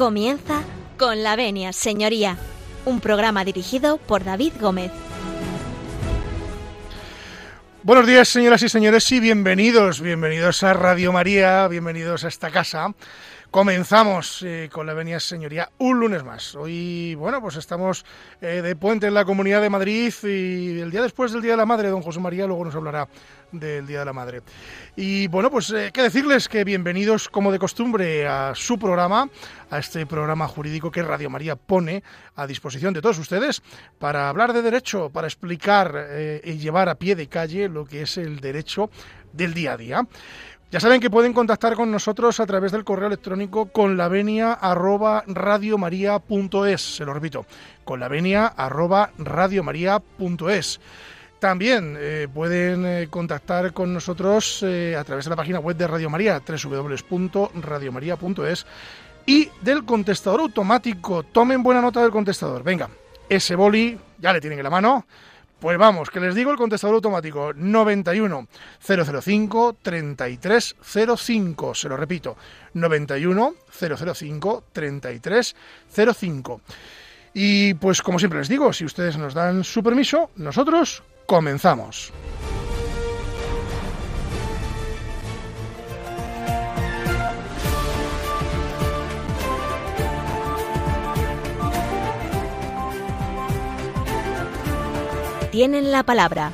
Comienza con la venia, señoría, un programa dirigido por David Gómez. Buenos días, señoras y señores, y bienvenidos, bienvenidos a Radio María, bienvenidos a esta casa. Comenzamos eh, con la venia señoría un lunes más. Hoy, bueno, pues estamos eh, de puente en la Comunidad de Madrid y el día después del Día de la Madre, don José María luego nos hablará del Día de la Madre. Y bueno, pues eh, qué decirles que bienvenidos como de costumbre a su programa, a este programa jurídico que Radio María pone a disposición de todos ustedes para hablar de derecho, para explicar y llevar a pie de calle lo que es el derecho del día a día. Ya saben que pueden contactar con nosotros a través del correo electrónico con Se lo repito, con También eh, pueden eh, contactar con nosotros eh, a través de la página web de Radio María, www.radiomaria.es y del contestador automático. Tomen buena nota del contestador. Venga, ese boli ya le tienen en la mano. Pues vamos, que les digo el contestador automático 91 005 3305. Se lo repito, 91 005 3305. Y pues como siempre les digo, si ustedes nos dan su permiso, nosotros comenzamos. Tienen la palabra.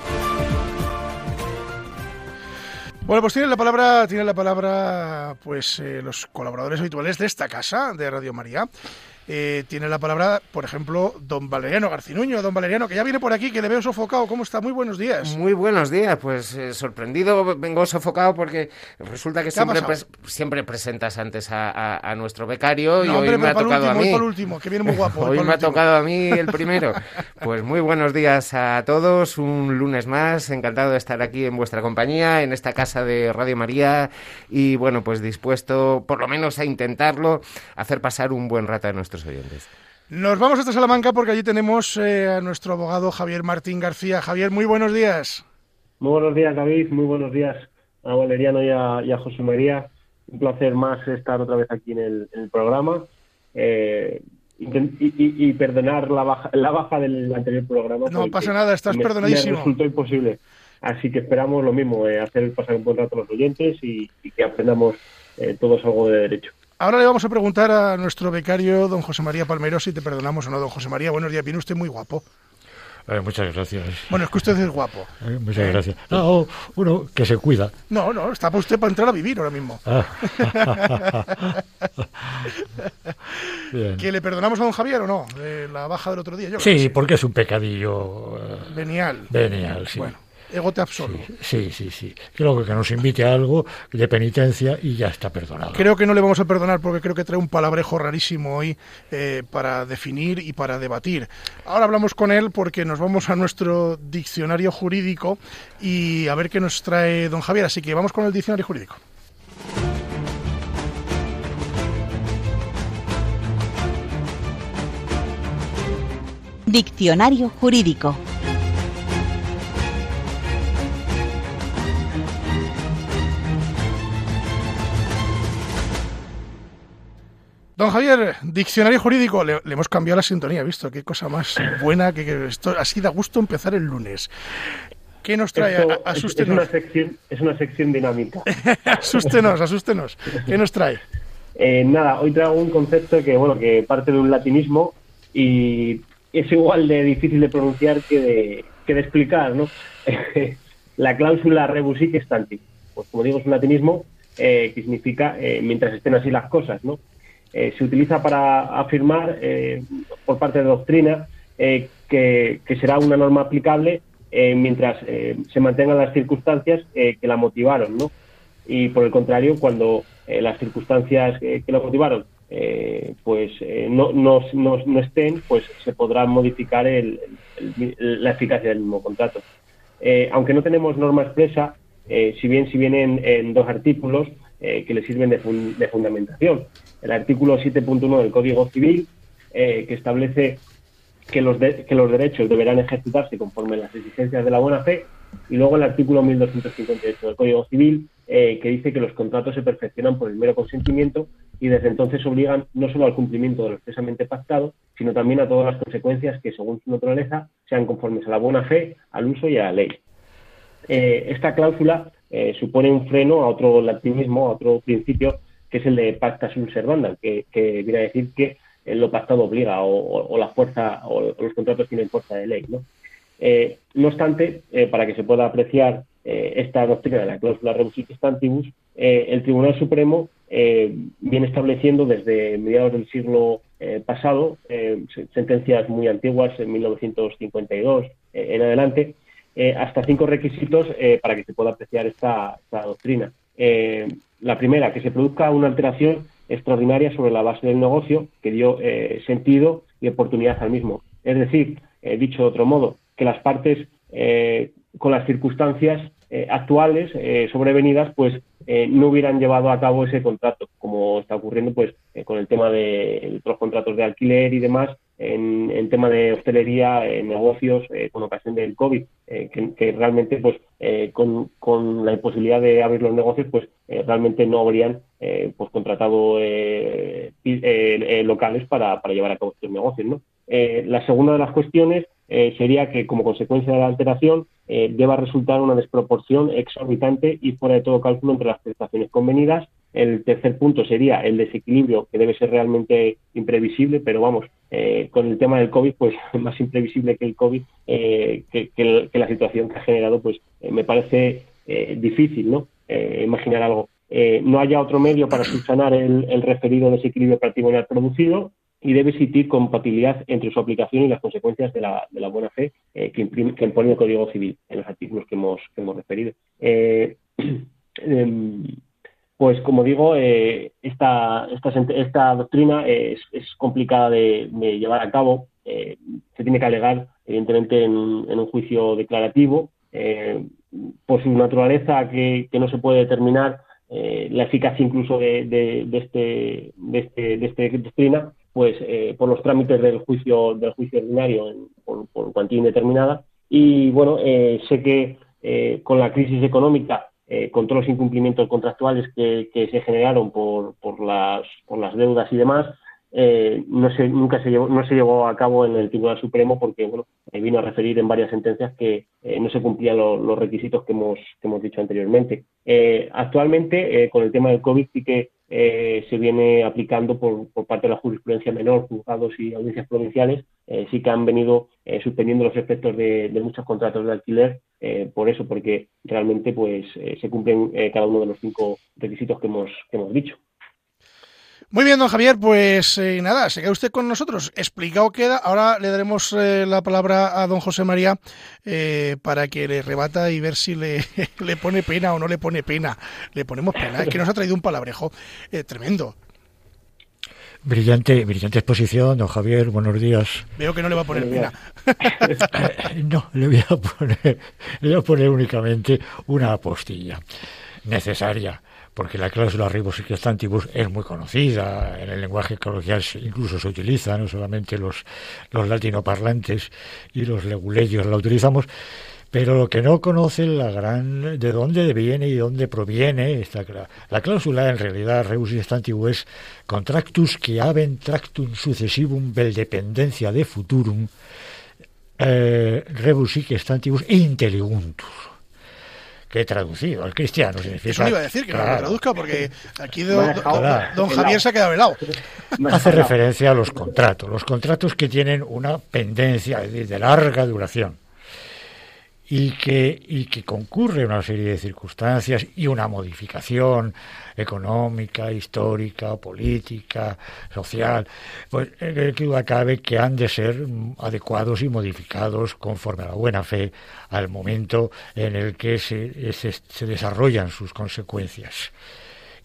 Bueno, pues tienen la palabra, tienen la palabra, pues eh, los colaboradores habituales de esta casa de Radio María. Eh, tiene la palabra, por ejemplo, don Valeriano Garcinuño. Don Valeriano, que ya viene por aquí, que le veo sofocado. ¿Cómo está? Muy buenos días. Muy buenos días. Pues eh, sorprendido, vengo sofocado porque resulta que siempre, siempre presentas antes a, nuestro becario y hoy me ha tocado a mí. Por último, que viene muy guapo. hoy me ha tocado a mí el primero. pues muy buenos días a todos. Un lunes más. Encantado de estar aquí en vuestra compañía, en esta casa de Radio María. Y bueno, pues dispuesto por lo menos a intentarlo, hacer pasar un buen rato a nuestro oyentes. Nos vamos hasta Salamanca porque allí tenemos eh, a nuestro abogado Javier Martín García. Javier, muy buenos días. Muy buenos días, David. Muy buenos días a Valeriano y a, José María. Un placer más estar otra vez aquí en el, programa. Eh, y, perdonar la baja, la baja del anterior programa. No pasa nada, estás perdonadísimo. Me resultó imposible. Así que esperamos lo mismo, eh, hacer pasar un buen rato a los oyentes y, que aprendamos todos algo de derecho. Ahora le vamos a preguntar a nuestro becario, don José María Palmero, si te perdonamos o no. Don José María, buenos días. Viene usted muy guapo. Eh, muchas gracias. Bueno, es que usted es guapo. Eh, muchas gracias. No, uno que se cuida. No, no, está para usted para entrar a vivir ahora mismo. Ah. ¿Que le perdonamos a don Javier o no? De la baja del otro día. Yo sí, porque es un pecadillo. Eh, venial. Venial, sí. Bueno ego te absolvo. Sí, sí, sí. Creo que nos invite a algo de penitencia y ya está perdonado. Creo que no le vamos a perdonar porque creo que trae un palabrejo rarísimo hoy eh, para definir y para debatir. Ahora hablamos con él porque nos vamos a nuestro diccionario jurídico y a ver qué nos trae don Javier. Así que vamos con el diccionario jurídico. Diccionario jurídico. Don Javier, diccionario jurídico, le, hemos cambiado la sintonía, ¿visto? Qué cosa más buena, que, esto así da gusto empezar el lunes. ¿Qué nos trae? asústenos. Es una sección, es una sección dinámica. asústenos, asústenos. ¿Qué nos trae? Eh, nada, hoy traigo un concepto que, bueno, que parte de un latinismo y es igual de difícil de pronunciar que de, que de explicar, ¿no? la cláusula rebus sic stante. Pues como digo, es un latinismo eh, que significa eh, mientras estén así las cosas, ¿no? Eh, se utiliza para afirmar eh, por parte de doctrina eh, que, será una norma aplicable mientras se mantengan las circunstancias que la motivaron, ¿no? Y por el contrario, cuando las circunstancias que la motivaron pues no, no, no, estén, pues se podrá modificar la eficacia del mismo contrato. aunque no tenemos norma expresa, si bien si vienen en dos artículos que le sirven de fundamentación el artículo 7.1 del Código Civil, eh, que establece que los, derechos deberán ejercitarse conforme a las exigencias de la buena fe, y luego el artículo 1258 del Código Civil, eh, que dice que los contratos se perfeccionan por el mero consentimiento y desde entonces obligan no solo al cumplimiento de lo expresamente pactado, sino también a todas las consecuencias que, según su naturaleza, sean conformes a la buena fe, al uso y a la ley. Eh, esta cláusula eh, supone un freno a otro latinismo, a otro principio, que es el de pacta sunt servanda, que, viene a decir que lo pactado obliga o, la fuerza o, los contratos tienen fuerza de ley. No, eh, obstante, para que se pueda apreciar esta doctrina de la cláusula rebus stantibus, el Tribunal Supremo viene estableciendo desde mediados del siglo pasado sentencias muy antiguas, en 1952 en adelante, eh, hasta cinco requisitos eh, para que se pueda apreciar esta, doctrina. Eh, la primera, que se produzca una alteración extraordinaria sobre la base del negocio que dio sentido y oportunidad al mismo. Es decir, dicho de otro modo, que las partes con las circunstancias actuales sobrevenidas pues no hubieran llevado a cabo ese contrato, como está ocurriendo pues con el tema de los contratos de alquiler y demás, en, tema de hostelería, en negocios, eh, con ocasión del COVID, eh, que, realmente, pues, eh, con, con, la imposibilidad de abrir los negocios, pues, realmente no habrían, pues, contratado locales para, para, llevar a cabo estos negocios, ¿no? la segunda de las cuestiones sería que, como consecuencia de la alteración, deba resultar una desproporción exorbitante y fuera de todo cálculo entre las prestaciones convenidas el tercer punto sería el desequilibrio, que debe ser realmente imprevisible, pero vamos, eh, con el tema del COVID, pues más imprevisible que el COVID, eh, que, la situación que ha generado, pues eh, me parece difícil, ¿no? imaginar algo. no haya otro medio para subsanar el, referido desequilibrio patrimonial producido y debe existir compatibilidad entre su aplicación y las consecuencias de la, buena fe que, que, impone el Código Civil en los artículos que hemos, que hemos referido. Pues como digo, eh, esta, doctrina es, complicada de, llevar a cabo. Eh, se tiene que alegar, evidentemente, en, un juicio declarativo. Eh, por su naturaleza, que, no se puede determinar la eficacia incluso de, este, de, este, de esta doctrina, pues por los trámites del juicio, del juicio ordinario por, por cuantía indeterminada. Y bueno, sé que con la crisis económica eh, con todos los incumplimientos contractuales que, se generaron por, por, las, por las deudas y demás, eh, no se, nunca se llevó, no se llevó a cabo en el Tribunal Supremo porque bueno, eh, vino a referir en varias sentencias que eh, no se cumplían los requisitos que hemos, que hemos dicho anteriormente. actualmente, con el tema del COVID, sí que se viene aplicando por, por, parte de la jurisprudencia menor, juzgados y audiencias provinciales, sí que han venido suspendiendo los efectos de, de muchos contratos de alquiler por eso, porque realmente pues se cumplen cada uno de los cinco requisitos que hemos, que hemos dicho. Muy bien, don Javier, pues eh, nada, se queda usted con nosotros. Explicado queda. Ahora le daremos eh, la palabra a don José María eh, para que le rebata y ver si le, le, pone pena o no le pone pena. Le ponemos pena, es que nos ha traído un palabrejo tremendo. Brillante, brillante exposición, don Javier, buenos días. Veo que no le va a poner pena. no, le voy a poner, le voy a poner únicamente una apostilla necesaria porque la cláusula rebus stantibus es muy conocida, en el lenguaje coloquial incluso se utiliza, no solamente los, los latinoparlantes y los leguleyos la utilizamos, pero lo que no conocen la gran de dónde viene y dónde proviene esta la cláusula en realidad rebus stantibus es contractus que habent tractum successivum vel dependencia de futurum eh, rebus stantibus e inteliguntus que he traducido al cristiano. Significa, Eso iba a decir, que lo traduzca, porque aquí don, Javier se ha quedado helado. Hace referencia a los contratos, los contratos que tienen una pendencia de larga duración y que, y que concurre una serie de circunstancias y una modificación económica, histórica, política, social, pues que duda cabe que han de ser adecuados y modificados conforme a la buena fe al momento en el que se, se desarrollan sus consecuencias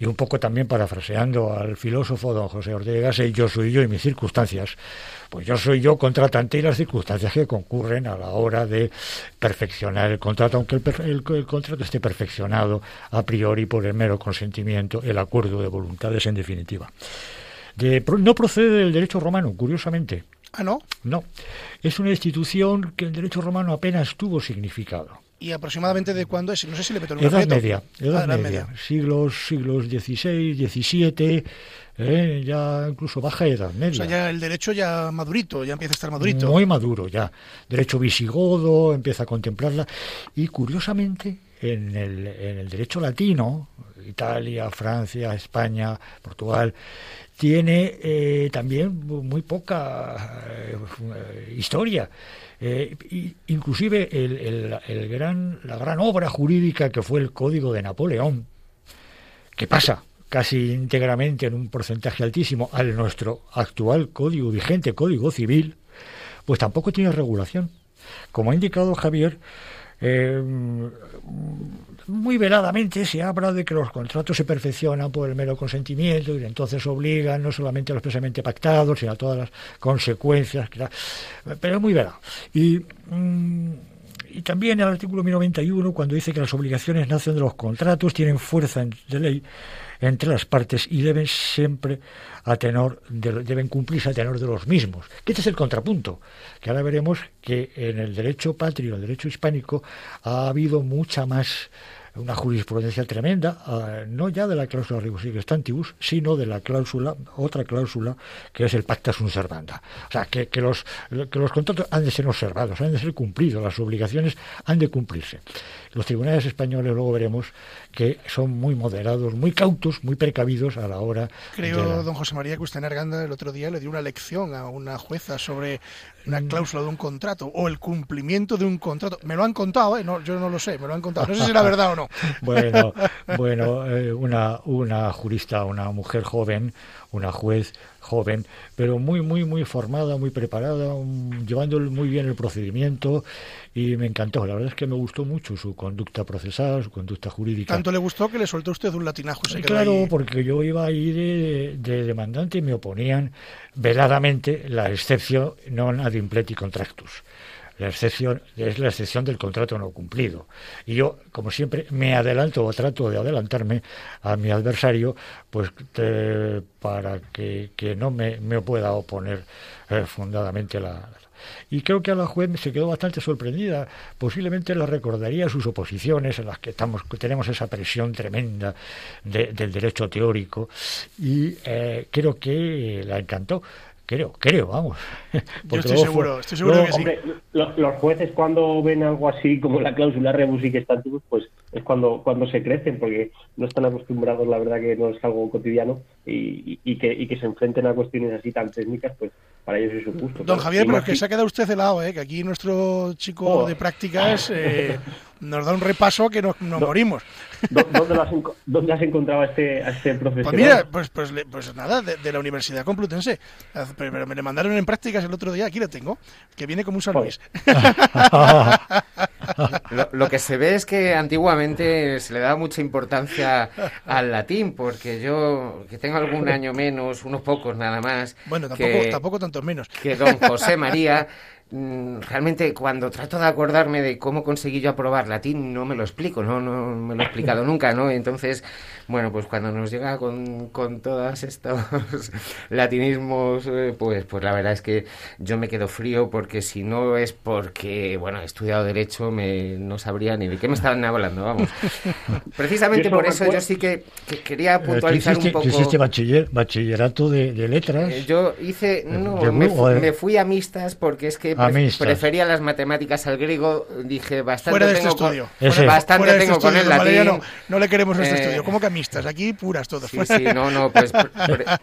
y un poco también parafraseando al filósofo don José Ortega, yo soy yo y mis circunstancias, pues yo soy yo contratante y las circunstancias que concurren a la hora de perfeccionar el contrato, aunque el, contrato esté perfeccionado a priori por el mero consentimiento, el acuerdo de voluntades en definitiva. no procede del derecho romano, curiosamente. Ah, no. No. Es una institución que el derecho romano apenas tuvo significado ¿Y aproximadamente de cuándo es? No sé si le meto en Edad media, edad, ah, media. Siglos, siglos XVI, XVII, eh, ya incluso baja edad media. O sea, ya el derecho ya madurito, ya empieza a estar madurito. Muy maduro ya. Derecho visigodo, empieza a contemplarla. Y curiosamente, en el, en el derecho latino, Italia, Francia, España, Portugal, tiene eh, también muy poca eh, historia. Eh, inclusive el, gran, la gran obra jurídica que fue el Código de Napoleón, que pasa casi íntegramente en un porcentaje altísimo al nuestro actual código vigente, Código Civil, pues tampoco tiene regulación. Como ha indicado Javier, eh, muy veladamente se habla de que los contratos se perfeccionan por el mero consentimiento y entonces obligan no solamente a los expresamente pactados, sino a todas las consecuencias, pero es muy velado. Y, mm, y también el artículo 1091, cuando dice que las obligaciones nacen de los contratos, tienen fuerza de ley entre las partes y deben siempre a tenor deben cumplirse a tenor de los mismos. Que este es el contrapunto, que ahora veremos que en el derecho patrio, el derecho hispánico, ha habido mucha más una jurisprudencia tremenda, ah, no ya de la cláusula rebus stantibus, sino de la cláusula, otra cláusula, que es el pacta sunt servanda. O sea, que, los, que los contratos han de ser observados, han de ser cumplidos, las obligaciones han de cumplirse. Los tribunales españoles, luego veremos, que son muy moderados, muy cautos, muy precavidos a la hora. Creo, don José María, que usted en Arganda el otro día le dio una lección a una jueza sobre una mm. cláusula de un contrato o el cumplimiento de un contrato. Me lo han contado, ¿eh? no, yo no lo sé, me lo han contado. No sé si era verdad o no. bueno, bueno, eh, una, una jurista, una mujer joven, una juez joven, pero muy, muy, muy formada, muy preparada, llevando muy bien el procedimiento y me encantó. La verdad es que me gustó mucho su conducta procesal, su conducta jurídica. Tanto le gustó que le soltó usted un latinajo. Se claro, porque yo iba ahí de, de, demandante y me oponían veladamente la excepción non ad impleti contractus la excepción es la excepción del contrato no cumplido. Y yo, como siempre, me adelanto o trato de adelantarme a mi adversario, pues para que, no me, me pueda oponer eh, fundadamente la, y creo que a la juez se quedó bastante sorprendida. Posiblemente la recordaría sus oposiciones en las que estamos, tenemos esa presión tremenda del derecho teórico y eh, creo que la encantó. Creo, creo, vamos. Yo estoy seguro, estoy seguro que sí. los, jueces cuando ven algo así como la cláusula rebus y que están pues es cuando, cuando se crecen, porque no están acostumbrados, la verdad que no es algo cotidiano, y, y, que, y que se enfrenten a cuestiones así tan técnicas, pues para ellos es un gusto. Don Javier, pero es que se ha quedado usted helado, ¿eh? que aquí nuestro chico oh. de prácticas eh, nos da un repaso que nos, morimos. ¿Dónde, has, ¿Dónde, has, encontrado a este, a este profesor? Pues mira, pues, pues, pues nada, de, la Universidad Complutense. Pero me le mandaron en prácticas el otro día, aquí lo tengo, que viene como un San Luis. lo, que se ve es que antiguamente se le daba mucha importancia al latín, porque yo, que tengo algún año menos, unos pocos nada más. Bueno, tampoco, tampoco tantos menos. Que don José María realmente cuando trato de acordarme de cómo conseguí yo aprobar latín no me lo explico, no, no me lo he explicado nunca, ¿no? Entonces, bueno, pues cuando nos llega con, con todos estos latinismos, eh, pues, pues la verdad es que yo me quedo frío porque si no es porque, bueno, he estudiado Derecho, me, no sabría ni de qué me estaban hablando, vamos. Precisamente por eso yo sí que, quería eh, puntualizar un poco... ¿Hiciste bachiller, bachillerato de, letras? Eh, yo hice, no, me, me, fui a mixtas porque es que prefería las matemáticas al griego, dije bastante Fuera de este tengo estudio. Con, bastante tengo con el latín. No, le queremos este eh, estudio, como que amistas, aquí puras todas. Sí, sí, no, no, pues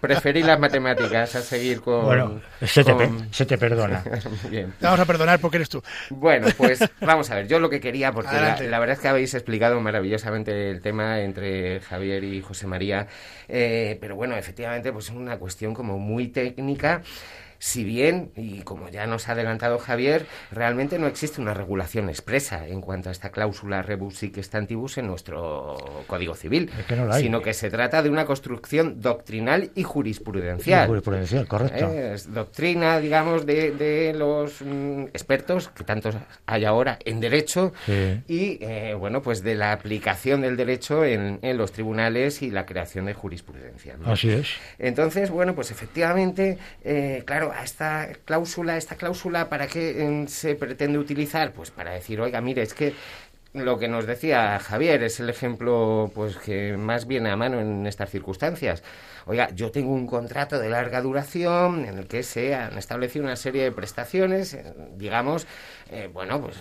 preferí las matemáticas a seguir con... Bueno, se te, se te perdona. Bien. vamos a perdonar porque eres tú. Bueno, pues vamos a ver, yo lo que quería, porque la, verdad es que habéis explicado maravillosamente el tema entre Javier y José María, eh, pero bueno, efectivamente, pues es una cuestión como muy técnica si bien, y como ya nos ha adelantado Javier, realmente no existe una regulación expresa en cuanto a esta cláusula rebus sic stantibus en nuestro Código Civil, sino que se trata de una construcción doctrinal y jurisprudencial. jurisprudencial, correcto. Es doctrina, digamos, de, los mm, expertos, que tantos hay ahora en derecho, y, eh, bueno, pues de la aplicación del derecho en, los tribunales y la creación de jurisprudencia. Así es. Entonces, bueno, pues efectivamente, eh, claro, a esta cláusula, esta cláusula, ¿para qué se pretende utilizar? Pues para decir, oiga, mire, es que lo que nos decía Javier es el ejemplo pues que más viene a mano en estas circunstancias. Oiga, yo tengo un contrato de larga duración en el que se han establecido una serie de prestaciones, eh, digamos, eh, bueno, pues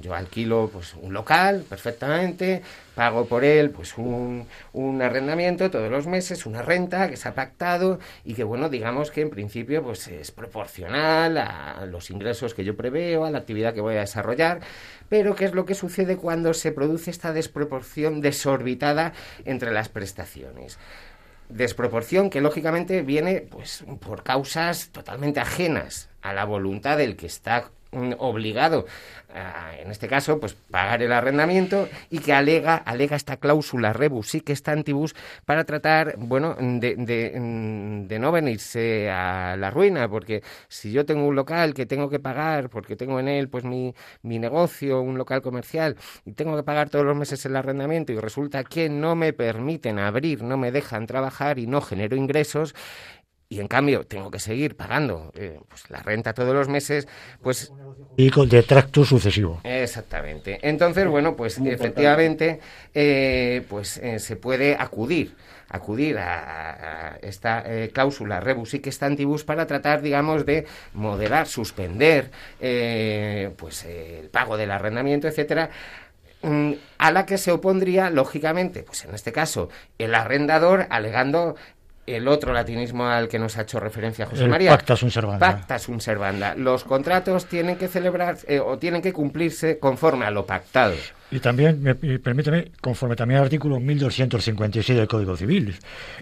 yo alquilo pues un local perfectamente, pago por él pues un, un, arrendamiento todos los meses, una renta que se ha pactado y que bueno, digamos que en principio pues es proporcional a los ingresos que yo preveo, a la actividad que voy a desarrollar, pero ¿qué es lo que sucede cuando se produce esta desproporción desorbitada entre las prestaciones? desproporción que lógicamente viene pues por causas totalmente ajenas a la voluntad del que está obligado, en este caso, pues pagar el arrendamiento y que alega, alega esta cláusula rebus y antibus para tratar, bueno, de, de, no venirse a la ruina, porque si yo tengo un local que tengo que pagar, porque tengo en él pues mi, mi negocio, un local comercial, y tengo que pagar todos los meses el arrendamiento y resulta que no me permiten abrir, no me dejan trabajar y no genero ingresos, y en cambio tengo que seguir pagando eh, pues, la renta todos los meses, pues... Y con detracto sucesivo. Exactamente. Entonces, bueno, pues efectivamente, eh, pues eh, se puede acudir acudir a, esta cláusula rebus y stantibus para tratar, digamos, de moderar, suspender pues el pago del arrendamiento, etcétera, mm, a la que se opondría, lógicamente, pues en este caso, el arrendador alegando el otro latinismo al que nos ha hecho referencia José María. Pacta sunt servanda. Pacta sunt servanda. Los contratos tienen que celebrar eh, o tienen que cumplirse conforme a lo pactado. Y también, me, permíteme, conforme también al artículo 1256 del Código Civil,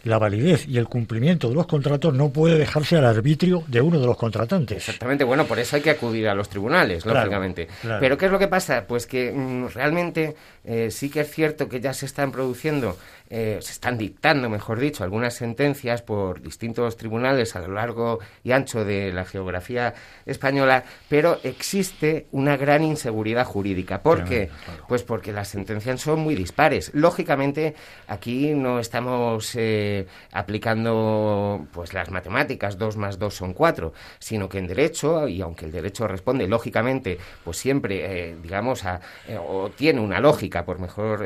la validez y el cumplimiento de los contratos no puede dejarse al arbitrio de uno de los contratantes. Exactamente, bueno, por eso hay que acudir a los tribunales, lógicamente. Pero ¿qué es lo que pasa? Pues que mm, realmente eh, sí que es cierto que ya se están produciendo eh, se están dictando, mejor dicho, algunas sentencias por distintos tribunales a lo largo y ancho de la geografía española, pero existe una gran inseguridad jurídica. ¿Por qué? Pues porque las sentencias son muy dispares. Lógicamente, aquí no estamos eh, aplicando pues las matemáticas, dos más dos son cuatro, sino que en derecho, y aunque el derecho responde lógicamente, pues siempre, eh, digamos, a, o tiene una lógica, por mejor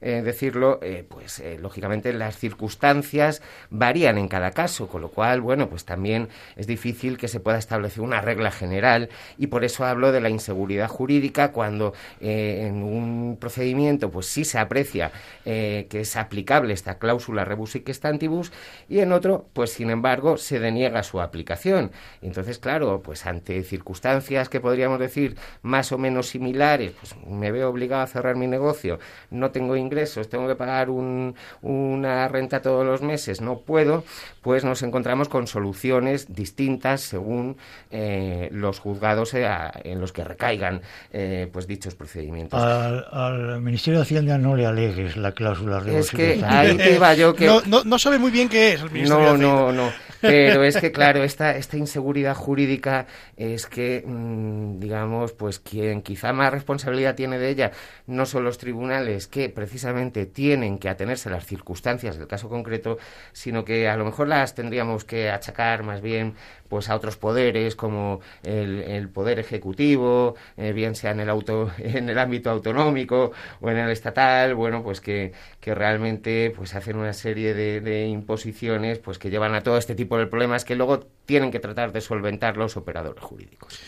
decirlo, pues pues eh, lógicamente las circunstancias varían en cada caso, con lo cual, bueno, pues también es difícil que se pueda establecer una regla general y por eso hablo de la inseguridad jurídica cuando eh, en un procedimiento pues sí se aprecia eh, que es aplicable esta cláusula rebus y stantibus y en otro pues sin embargo se deniega su aplicación. Entonces, claro, pues ante circunstancias que podríamos decir más o menos similares, pues me veo obligado a cerrar mi negocio, no tengo ingresos, tengo que pagar un una renta todos los meses, no puedo, pues nos encontramos con soluciones distintas según eh, los juzgados eh, en los que recaigan eh, pues dichos procedimientos. Al, Ministerio de Hacienda no le alegues la cláusula Es que ahí iba yo que... No, no, sabe muy bien qué es el Ministerio no, No, no, pero es que claro, esta, esta inseguridad jurídica es que, mm, digamos, pues quien quizá más responsabilidad tiene de ella no son los tribunales que precisamente tienen que atenerse a las circunstancias del caso concreto, sino que a lo mejor las tendríamos que achacar más bien pues a otros poderes como el, poder ejecutivo, eh, bien sea en el auto, en el ámbito autonómico o en el estatal, bueno, pues que, que realmente pues hacen una serie de, imposiciones pues que llevan a todo este tipo de problemas que luego tienen que tratar de solventar los operadores jurídicos.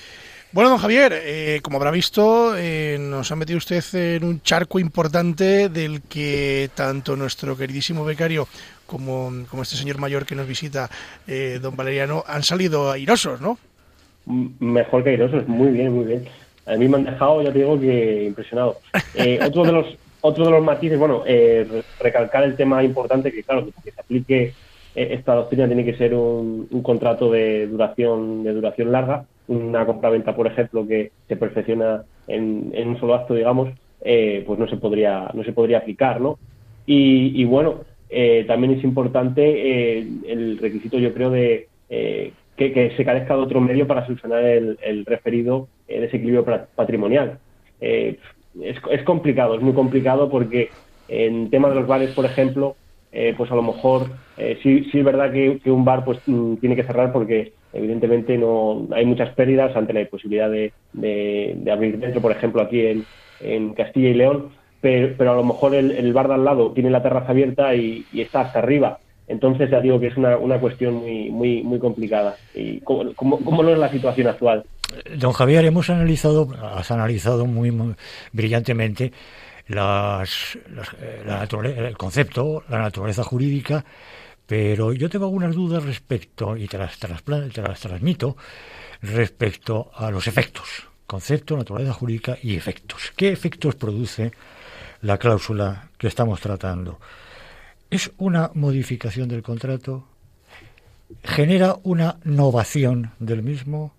Bueno, don Javier, eh, como habrá visto, eh, nos ha metido usted en un charco importante del que tanto nuestro queridísimo becario como, como este señor mayor que nos visita, eh, don Valeriano, han salido airosos, ¿no? Mejor que airosos, muy bien, muy bien. A mí me han dejado, ya te digo, que impresionado. otro de los otro de los matices, bueno, recalcar el tema importante que, claro, que se aplique esta doctrina tiene que ser un, un contrato de duración de duración larga una compraventa, por ejemplo, que se perfecciona en, un solo acto, digamos, eh, pues no se podría no se podría aplicar, ¿no? Y, bueno, eh, también es importante eh, el requisito, yo creo, de que, se carezca de otro medio para solucionar el, referido desequilibrio patrimonial. Es, es, complicado, es muy complicado porque en tema de los bares, por ejemplo, pues a lo mejor sí, sí es verdad que, un bar pues mm, tiene que cerrar porque evidentemente no hay muchas pérdidas ante la imposibilidad de, de, abrir dentro, por ejemplo, aquí en Castilla y León, pero, a lo mejor el, bar de al lado tiene la terraza abierta y, está hasta arriba. Entonces ya digo que es una, una cuestión muy, muy, muy complicada. Y ¿cómo, no es la situación actual? Don Javier, hemos analizado, has analizado muy, brillantemente las, el concepto, la naturaleza jurídica, pero yo tengo algunas dudas respecto, y te las, te las transmito, respecto a los efectos. Concepto, naturaleza jurídica y efectos. ¿Qué efectos produce la cláusula que estamos tratando. ¿Es una modificación del contrato? ¿Genera una novación del mismo?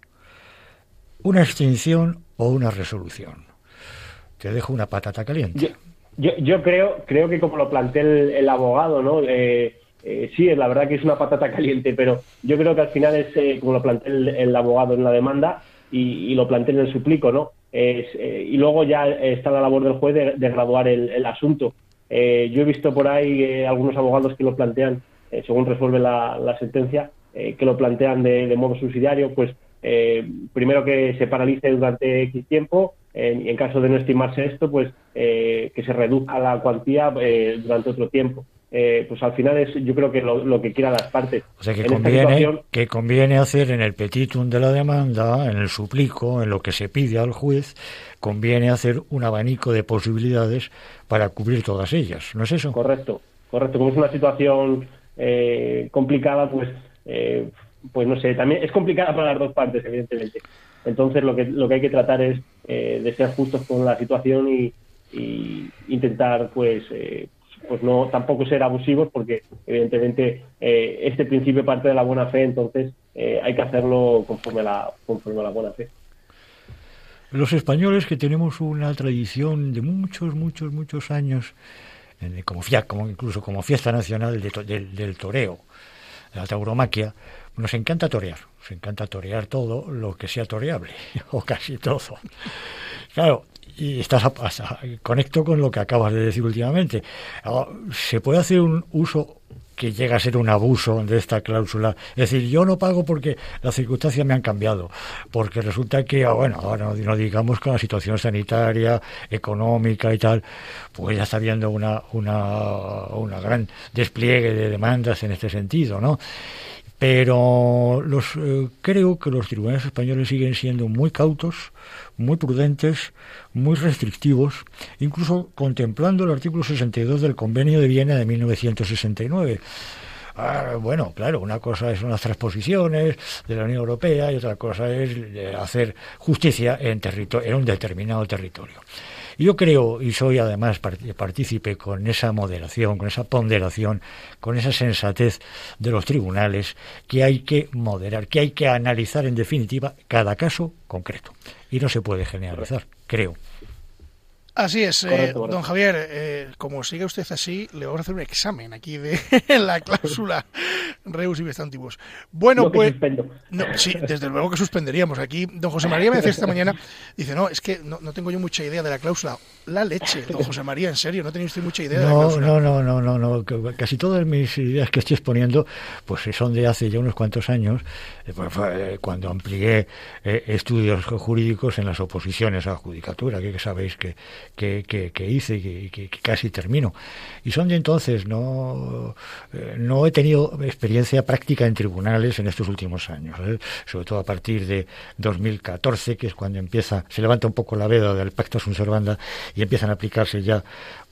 ¿Una extinción o una resolución? Te dejo una patata caliente. Yo, yo, creo, creo que como lo plantea el, abogado, ¿no? Eh, eh, sí, la verdad que es una patata caliente, pero yo creo que al final es eh, como lo plantea el, abogado en la demanda y, lo plantea en el suplico, ¿no? Eh, y luego ya está la labor del juez de, graduar el, asunto. Eh, yo he visto por ahí eh, algunos abogados que lo plantean, según resuelve la, sentencia, que lo plantean de, modo subsidiario, pues primero que se paralice durante X tiempo, y en caso de no estimarse esto, pues que se reduzca la cuantía durante otro tiempo. Eh, pues al final es yo creo que lo, que quieran las partes. O sea que conviene, que conviene hacer en el petitum de la demanda, en el suplico, en lo que se pide al juez, conviene hacer un abanico de posibilidades para cubrir todas ellas, ¿no es eso? Correcto, correcto. Como es una situación eh, complicada, pues, eh, pues no sé, también es complicada para las dos partes, evidentemente. Entonces lo que, lo que hay que tratar es de ser justos con la situación y, y intentar, pues, pues no tampoco ser abusivos porque evidentemente eh, este principio parte de la buena fe entonces eh, hay que hacerlo conforme a la conforme a la buena fe. Los españoles que tenemos una tradición de muchos muchos muchos años como, como incluso como fiesta nacional del toreo la tauromaquia nos encanta torear nos encanta torear todo lo que sea toreable o casi todo. Claro y estás a, conecto con lo que acabas de decir últimamente. Ah, se puede hacer un uso que llega a ser un abuso de esta cláusula. Es decir, yo no pago porque las circunstancias me han cambiado, porque resulta que, ah, bueno, ahora no, digamos con la situación sanitaria, económica y tal, pues ya está habiendo una, una, una gran despliegue de demandas en este sentido, ¿no? Pero los, eh, creo que los tribunales españoles siguen siendo muy cautos, muy prudentes, muy restrictivos, incluso contemplando el artículo 62 del Convenio de Viena de 1969. Ah, bueno, claro, una cosa es unas transposiciones de la Unión Europea y otra cosa es eh, hacer justicia en, en un determinado territorio. Yo creo, y soy además partícipe con esa moderación, con esa ponderación, con esa sensatez de los tribunales, que hay que moderar, que hay que analizar en definitiva cada caso concreto. Y no se puede generalizar, creo. Así es, eh, don Javier, eh, como sigue usted así, le vamos a hacer un examen aquí de la cláusula Reus y antiguos. Bueno, pues... No, sí, desde luego que suspenderíamos. Aquí don José María me decía esta mañana, dice, no, es que no, tengo yo mucha idea de la cláusula. La leche, don José María, en serio, no tenía usted mucha idea de la cláusula. No, no, no, no, no, casi todas mis ideas que estoy exponiendo pues son de hace ya unos cuantos años, eh, pues, cuando amplié estudios jurídicos en las oposiciones a la judicatura, que sabéis que que, que, hice y que, casi termino. Y son de entonces, no, eh, no he tenido experiencia práctica en tribunales en estos últimos años, ¿eh? sobre todo a partir de 2014, que es cuando empieza, se levanta un poco la veda del pacto sunt servanda y empiezan a aplicarse ya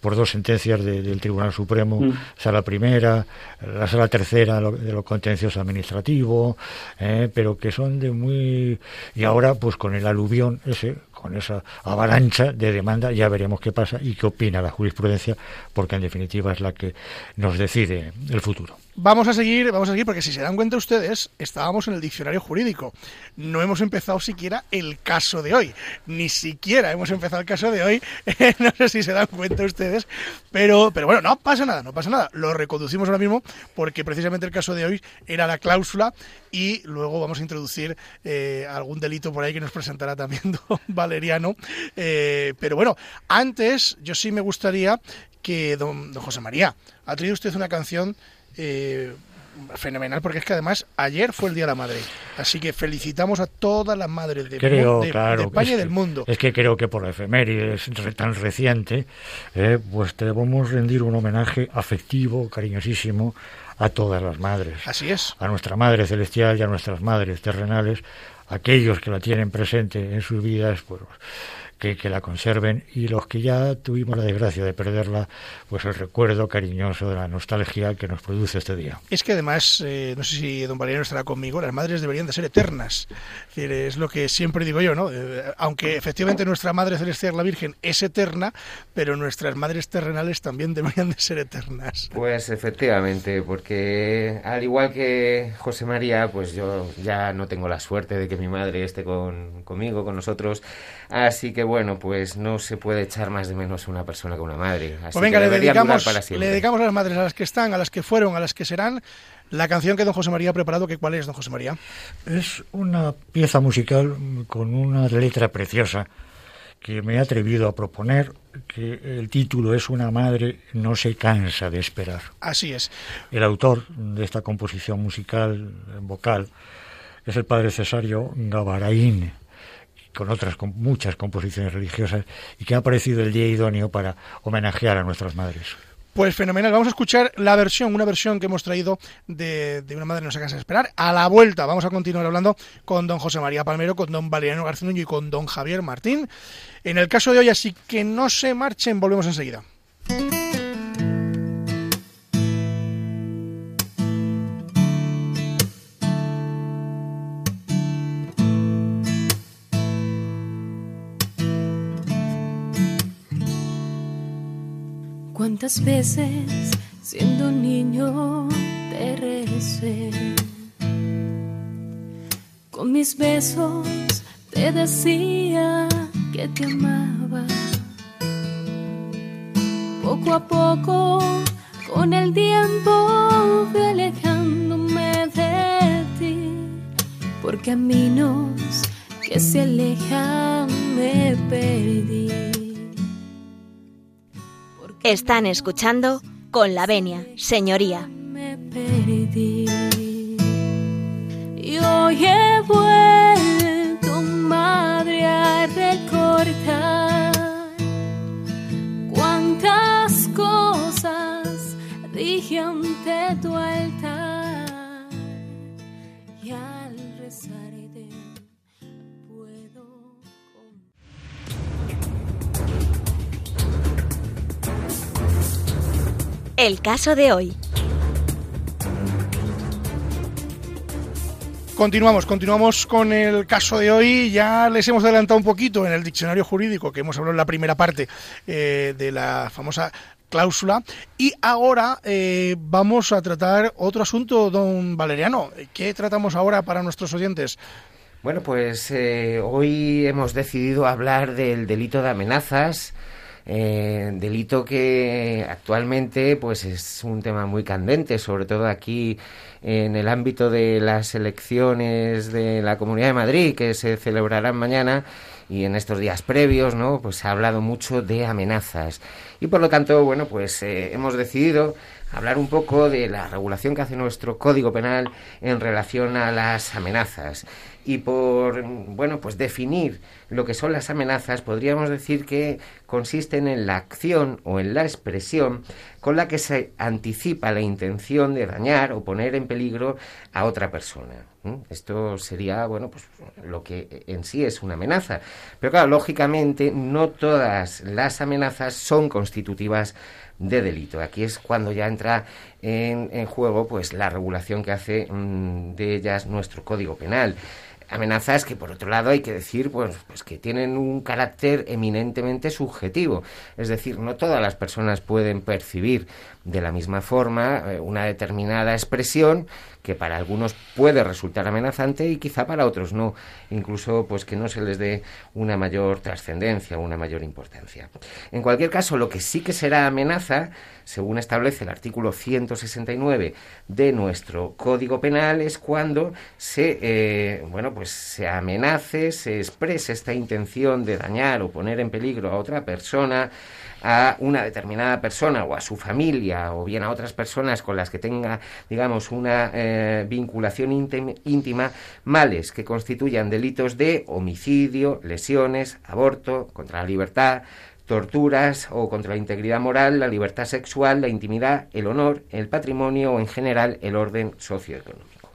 por dos sentencias del Tribunal Supremo, mm. sala primera, la sala tercera de los contencios administrativos, eh, pero que son de muy... Y ahora, pues con el aluvión ese, con esa avalancha de demanda, ya veremos qué pasa y qué opina la jurisprudencia, porque en definitiva es la que nos decide el futuro. Vamos a seguir, vamos a seguir, porque si se dan cuenta ustedes, estábamos en el diccionario jurídico. No hemos empezado siquiera el caso de hoy. Ni siquiera hemos empezado el caso de hoy. no sé si se dan cuenta ustedes. Pero, pero bueno, no pasa nada, no pasa nada. Lo reconducimos ahora mismo porque precisamente el caso de hoy era la cláusula y luego vamos a introducir eh, algún delito por ahí que nos presentará también don Valeriano. Eh, pero bueno, antes yo sí me gustaría que don, don José María, ha traído usted una canción eh, fenomenal, porque es que además ayer fue el Día de la Madre. Así que felicitamos a todas las madres de, Creo, de- España y es del que- mundo. Es que creo que por la efeméride es re- tan reciente, eh, pues debemos rendir un homenaje afectivo, cariñosísimo a todas las madres. Así es. A nuestra Madre Celestial y a nuestras madres terrenales, aquellos que la tienen presente en sus vidas, pues que, que la conserven y los que ya tuvimos la desgracia de perderla, pues el recuerdo cariñoso de la nostalgia que nos produce este día. Es que además, eh, no sé si don Valeriano estará conmigo, las madres deberían de ser eternas. Es, decir, es lo que siempre digo yo, ¿no? Eh, aunque efectivamente nuestra Madre Celestial, la Virgen, es eterna, pero nuestras madres terrenales también deberían de ser eternas. Pues efectivamente, porque al igual que José María, pues yo ya no tengo la suerte de que mi madre esté con, conmigo, con nosotros. Así que bueno, pues no se puede echar más de menos a una persona que una madre. Así Pues venga, que le dedicamos, para le siempre. dedicamos a las madres, a las que están, a las que fueron, a las que serán, la canción que don José María ha preparado, que ¿cuál es, don José María? Es una pieza musical con una letra preciosa que me he atrevido a proponer, que el título es Una madre no se cansa de esperar. Así es. El autor de esta composición musical vocal es el padre Cesario Gavaraín, con otras con muchas composiciones religiosas, y que ha aparecido el día idóneo para homenajear a nuestras madres. Pues fenomenal. Vamos a escuchar la versión, una versión que hemos traído de, Una madre no se cansa de esperar. A la vuelta vamos a continuar hablando con don José María Palmero, con don Valeriano García Nuño y con don Javier Martín. En el caso de hoy, así que no se marchen, volvemos enseguida. ¿Cuántas veces siendo niño te recé? Con mis besos te decía que te amaba. Poco a poco, con el tiempo, fui alejándome de ti. Por caminos que se alejan me perdí. Están escuchando con la venia, señoría. me perdí. Y hoy he vuelto, madre, a recordar cuántas cosas dije ante tu altar. El caso de hoy. Continuamos, continuamos con el caso de hoy. Ya les hemos adelantado un poquito en el diccionario jurídico que hemos hablado en la primera parte eh, de la famosa cláusula. Y ahora eh, vamos a tratar otro asunto, don Valeriano. ¿Qué tratamos ahora para nuestros oyentes? Bueno, pues eh, hoy hemos decidido hablar del delito de amenazas, eh, delito que actualmente pues es un tema muy candente, sobre todo aquí en el ámbito de las elecciones de la Comunidad de Madrid que se celebrarán mañana y en estos días previos, ¿no? Pues se ha hablado mucho de amenazas y por lo tanto, bueno, pues eh, hemos decidido hablar un poco de la regulación que hace nuestro Código Penal en relación a las amenazas y por bueno pues definir lo que son las amenazas podríamos decir que consisten en la acción o en la expresión con la que se anticipa la intención de dañar o poner en peligro a otra persona esto sería bueno pues lo que en sí es una amenaza pero claro lógicamente no todas las amenazas son constitutivas de delito. Aquí es cuando ya entra en, en juego pues la regulación que hace mm, de ellas nuestro Código Penal. Amenazas que, por otro lado, hay que decir pues, pues que tienen un carácter eminentemente subjetivo. Es decir, no todas las personas pueden percibir de la misma forma eh, una determinada expresión que para algunos puede resultar amenazante y quizá para otros no, incluso pues que no se les dé una mayor trascendencia, una mayor importancia. En cualquier caso, lo que sí que será amenaza, según establece el artículo 169 de nuestro Código Penal, es cuando se, eh, bueno, pues se amenace, se exprese esta intención de dañar o poner en peligro a otra persona, a una determinada persona o a su familia o bien a otras personas con las que tenga, digamos, una eh, vinculación íntima, males que constituyan delitos de homicidio, lesiones, aborto, contra la libertad, torturas o contra la integridad moral, la libertad sexual, la intimidad, el honor, el patrimonio o en general el orden socioeconómico.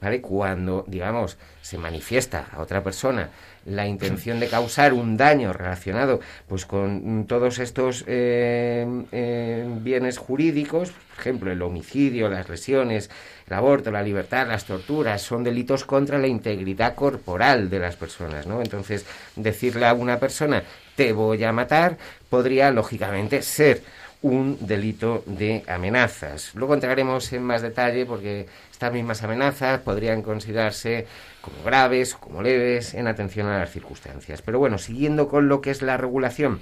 ¿Vale? Cuando, digamos, se manifiesta a otra persona la intención de causar un daño relacionado pues con todos estos eh, eh, bienes jurídicos, por ejemplo, el homicidio, las lesiones, el aborto, la libertad, las torturas, son delitos contra la integridad corporal de las personas, ¿no? Entonces, decirle a una persona te voy a matar podría lógicamente ser un delito de amenazas. Luego entraremos en más detalle porque estas mismas amenazas podrían considerarse como graves o como leves en atención a las circunstancias. Pero bueno, siguiendo con lo que es la regulación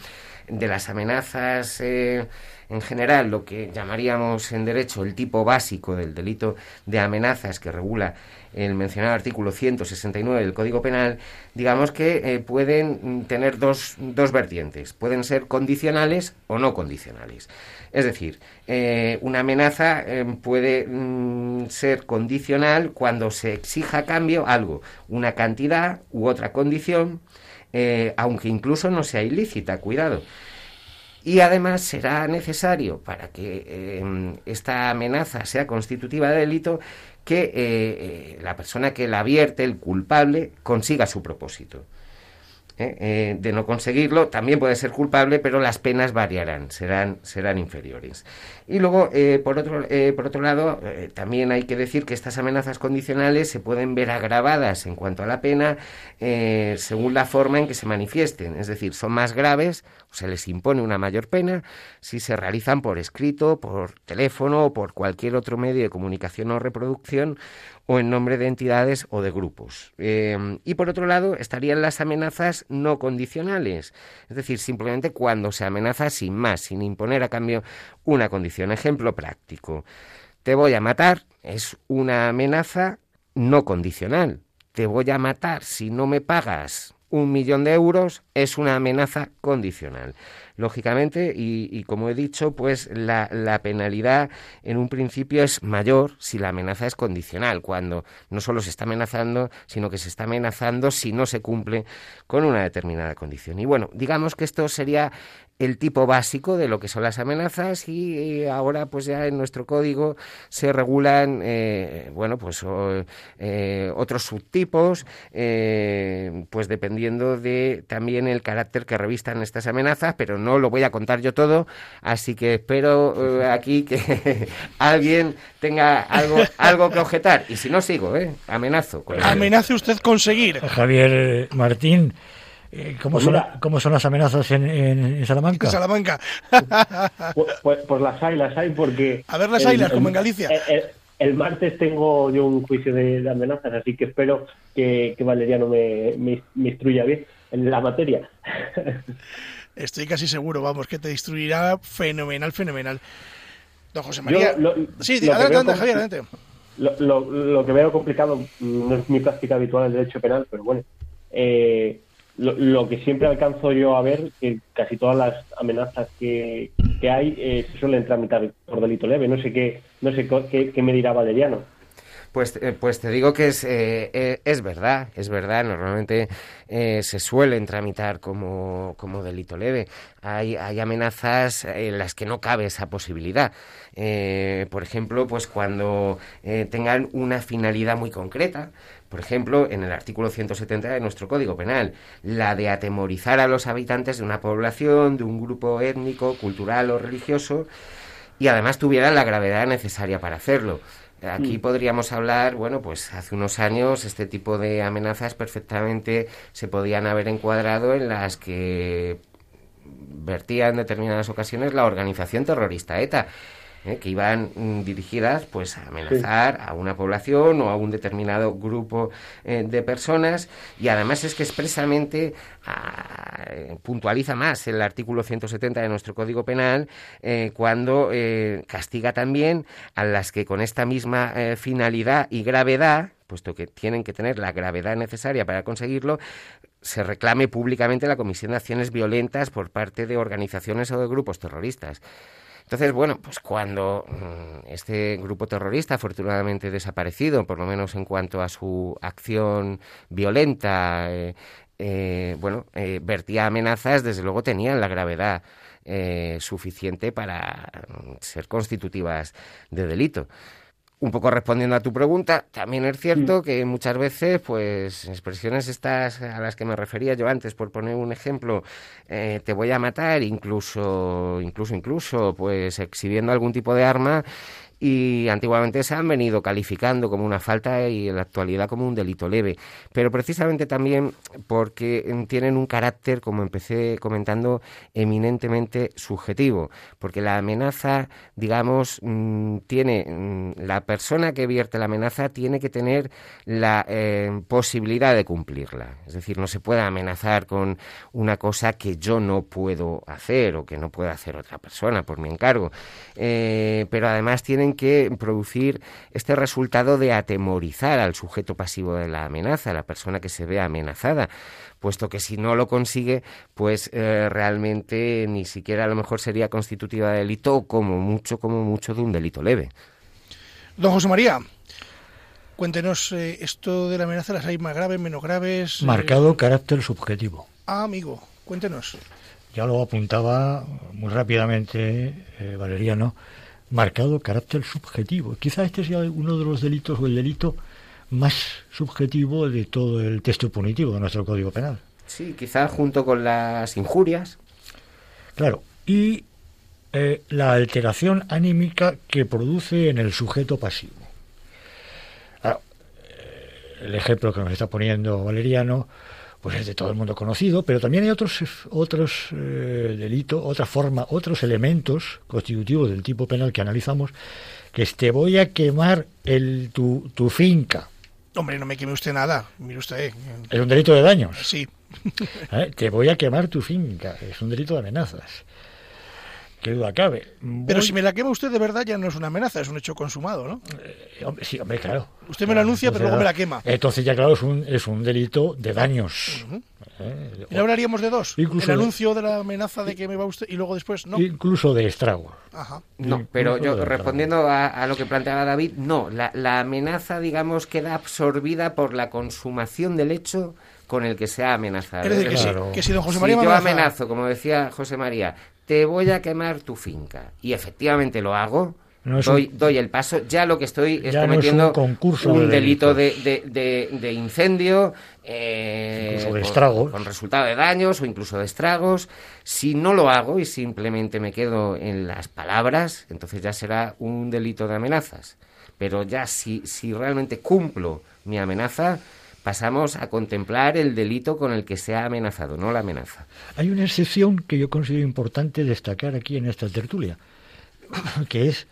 de las amenazas eh, en general, lo que llamaríamos en derecho el tipo básico del delito de amenazas que regula el mencionado artículo 169 del Código Penal, digamos que eh, pueden tener dos, dos vertientes. Pueden ser condicionales o no condicionales. Es decir, eh, una amenaza eh, puede mm, ser condicional cuando se exija a cambio algo, una cantidad u otra condición, aunque incluso no sea ilícita, cuidado. Y además será necesario, para que esta amenaza sea constitutiva de delito, que eh, eh, la persona que la advierte, el culpable, consiga su propósito. ¿Eh? de no conseguirlo, también puede ser culpable, pero las penas variarán, serán, serán inferiores. Y luego, por, otro, por otro lado, también hay que decir que estas amenazas condicionales se pueden ver agravadas en cuanto a la pena según la forma en que se manifiesten, es decir, son más graves se les impone una mayor pena si se realizan por escrito, por teléfono o por cualquier otro medio de comunicación o reproducción o en nombre de entidades o de grupos. Eh, y por otro lado estarían las amenazas no condicionales, es decir, simplemente cuando se amenaza sin más, sin imponer a cambio una condición. Ejemplo práctico. Te voy a matar es una amenaza no condicional. Te voy a matar si no me pagas un millón de euros es una amenaza condicional. Lógicamente, y, como he dicho, pues la, la, penalidad en un principio es mayor si la amenaza es condicional, cuando no solo se está amenazando, sino que se está amenazando si no se cumple con una determinada condición. Y bueno, digamos que esto sería el tipo básico de lo que son las amenazas y, ahora pues ya en nuestro código se regulan eh, bueno pues eh, otros subtipos eh, pues dependiendo de también el carácter que revistan estas amenazas pero no lo voy a contar yo todo así que espero aquí que alguien tenga algo algo que objetar. Y si no sigo amenazo amenace usted conseguir Javier Martín eh, ¿Cómo, pues son, ¿Cómo, son, las amenazas en, en, Salamanca? En Salamanca. pues, pues, pues, las hay, las hay porque... A ver las hay, como en Galicia. El, martes tengo yo un juicio de, amenazas, así que espero que, que Valeriano me, me, instruya bien en la materia. Estoy casi seguro, vamos, que te instruirá fenomenal, fenomenal. Don José María. sí, adelante, Javier, adelante. Lo, lo, lo, que veo complicado no es mi práctica habitual en derecho penal, pero bueno, eh, lo, que siempre alcanzo yo a ver que casi todas las amenazas que, que hay eh, se suelen tramitar por delito leve. No sé qué, no sé qué, me dirá Valeriano. Pues, eh, pues te digo que es, eh, es verdad, es verdad. Normalmente se suelen tramitar como, como delito leve. Hay, hay amenazas en las que no cabe esa posibilidad. por ejemplo, pues cuando tengan una finalidad muy concreta, por ejemplo, en el artículo 170 de nuestro Código Penal, la de atemorizar a los habitantes de una población, de un grupo étnico, cultural o religioso, y además tuvieran la gravedad necesaria para hacerlo. Aquí mm. podríamos hablar, bueno, pues hace unos años este tipo de amenazas perfectamente se podían haber encuadrado en las que vertía en determinadas ocasiones la organización terrorista ETA ¿eh? que iban mm, dirigidas pues a amenazar a una población o a un determinado grupo eh, de personas y además es que expresamente ah, puntualiza más el artículo 170 de nuestro Código Penal eh, cuando castiga también a las que con esta misma finalidad y gravedad puesto que tienen que tener la gravedad necesaria para conseguirlo, se reclame públicamente la comisión de acciones violentas por parte de organizaciones o de grupos terroristas. Entonces, bueno, pues cuando mm, este grupo terrorista, afortunadamente desaparecido, por lo menos en cuanto a su acción violenta, eh, eh, bueno, eh, vertía amenazas, desde luego tenían la gravedad suficiente para mm, ser constitutivas de delito. Un poco respondiendo a tu pregunta, también es cierto que muchas veces, pues, expresiones estas a las que me refería yo antes, por poner un ejemplo, eh, te voy a matar, incluso, incluso, incluso, pues, exhibiendo algún tipo de arma, y antiguamente se han venido calificando como una falta y en la actualidad como un delito leve. Pero precisamente también porque mm, tienen un carácter, como empecé comentando, eminentemente subjetivo. Porque la amenaza, digamos, mm, tiene mm, la persona que vierte la amenaza tiene que tener la eh, posibilidad de cumplirla. Es decir, no se puede amenazar con una cosa que yo no puedo hacer o que no puede hacer otra persona por mi encargo. Eh, pero además tienen que producir este resultado de atemorizar al sujeto pasivo de la amenaza, a la persona que se ve amenazada, puesto que si no lo consigue, pues eh, realmente ni siquiera a lo mejor sería constitutiva de delito o como mucho, como mucho de un delito leve. Don José María, cuéntenos eh, esto de la amenaza, las hay más graves, menos graves. eh, Marcado carácter subjetivo. Ah, amigo, cuéntenos. Ya lo apuntaba muy rápidamente eh, Valeriano. Marcado carácter subjetivo. Quizá este sea uno de los delitos o el delito más subjetivo de todo el texto punitivo de nuestro Código Penal. Sí, quizás junto con las injurias. Claro, y eh, la alteración anímica que produce en el sujeto pasivo. Eh, el ejemplo que nos está poniendo Valeriano, pues es de todo el mundo conocido, pero también hay otros otros eh, delitos, otra forma, otros elementos constitutivos del tipo penal que analizamos, que es te voy a quemar el, tu, tu finca. Hombre, no me queme usted nada. Mire usted. eh, Es un delito de daños. Sí. ¿eh? Te voy a quemar tu finca. Es un delito de amenazas. Qué duda cabe. Pero si me la quema usted de verdad ya no es una amenaza, es un hecho consumado, ¿no? Eh, hombre, sí, hombre, claro. Usted me lo anuncia, pero luego me la quema. Entonces ya, claro, es un, es un delito de daños. ¿eh? ¿Y hablaríamos de dos? Incluso el de- anuncio de la amenaza de que me va usted y luego después no. Incluso de estrago. Ajá. No, pero yo respondiendo a, a lo que planteaba David, no, la, la amenaza, digamos, queda absorbida por la consumación del hecho con el que se ha amenazado. Es decir, que, si, Claro. que si don José si María me yo amenazo, como decía José María, te voy a quemar tu finca y efectivamente lo hago, No doy, un- doy el paso, ya lo que estoy es Ya no es cometiendo un concurso un de delito de, de- de- de incendio, eh, Incluso de con- estragos. con resultado de daños o incluso de estragos. Si no lo hago y simplemente me quedo en las palabras, entonces ya será un delito de amenazas. Pero ya si, si realmente cumplo mi amenaza, pasamos a contemplar el delito con el que se ha amenazado, no la amenaza. Hay una excepción que yo considero importante destacar aquí en esta tertulia, que es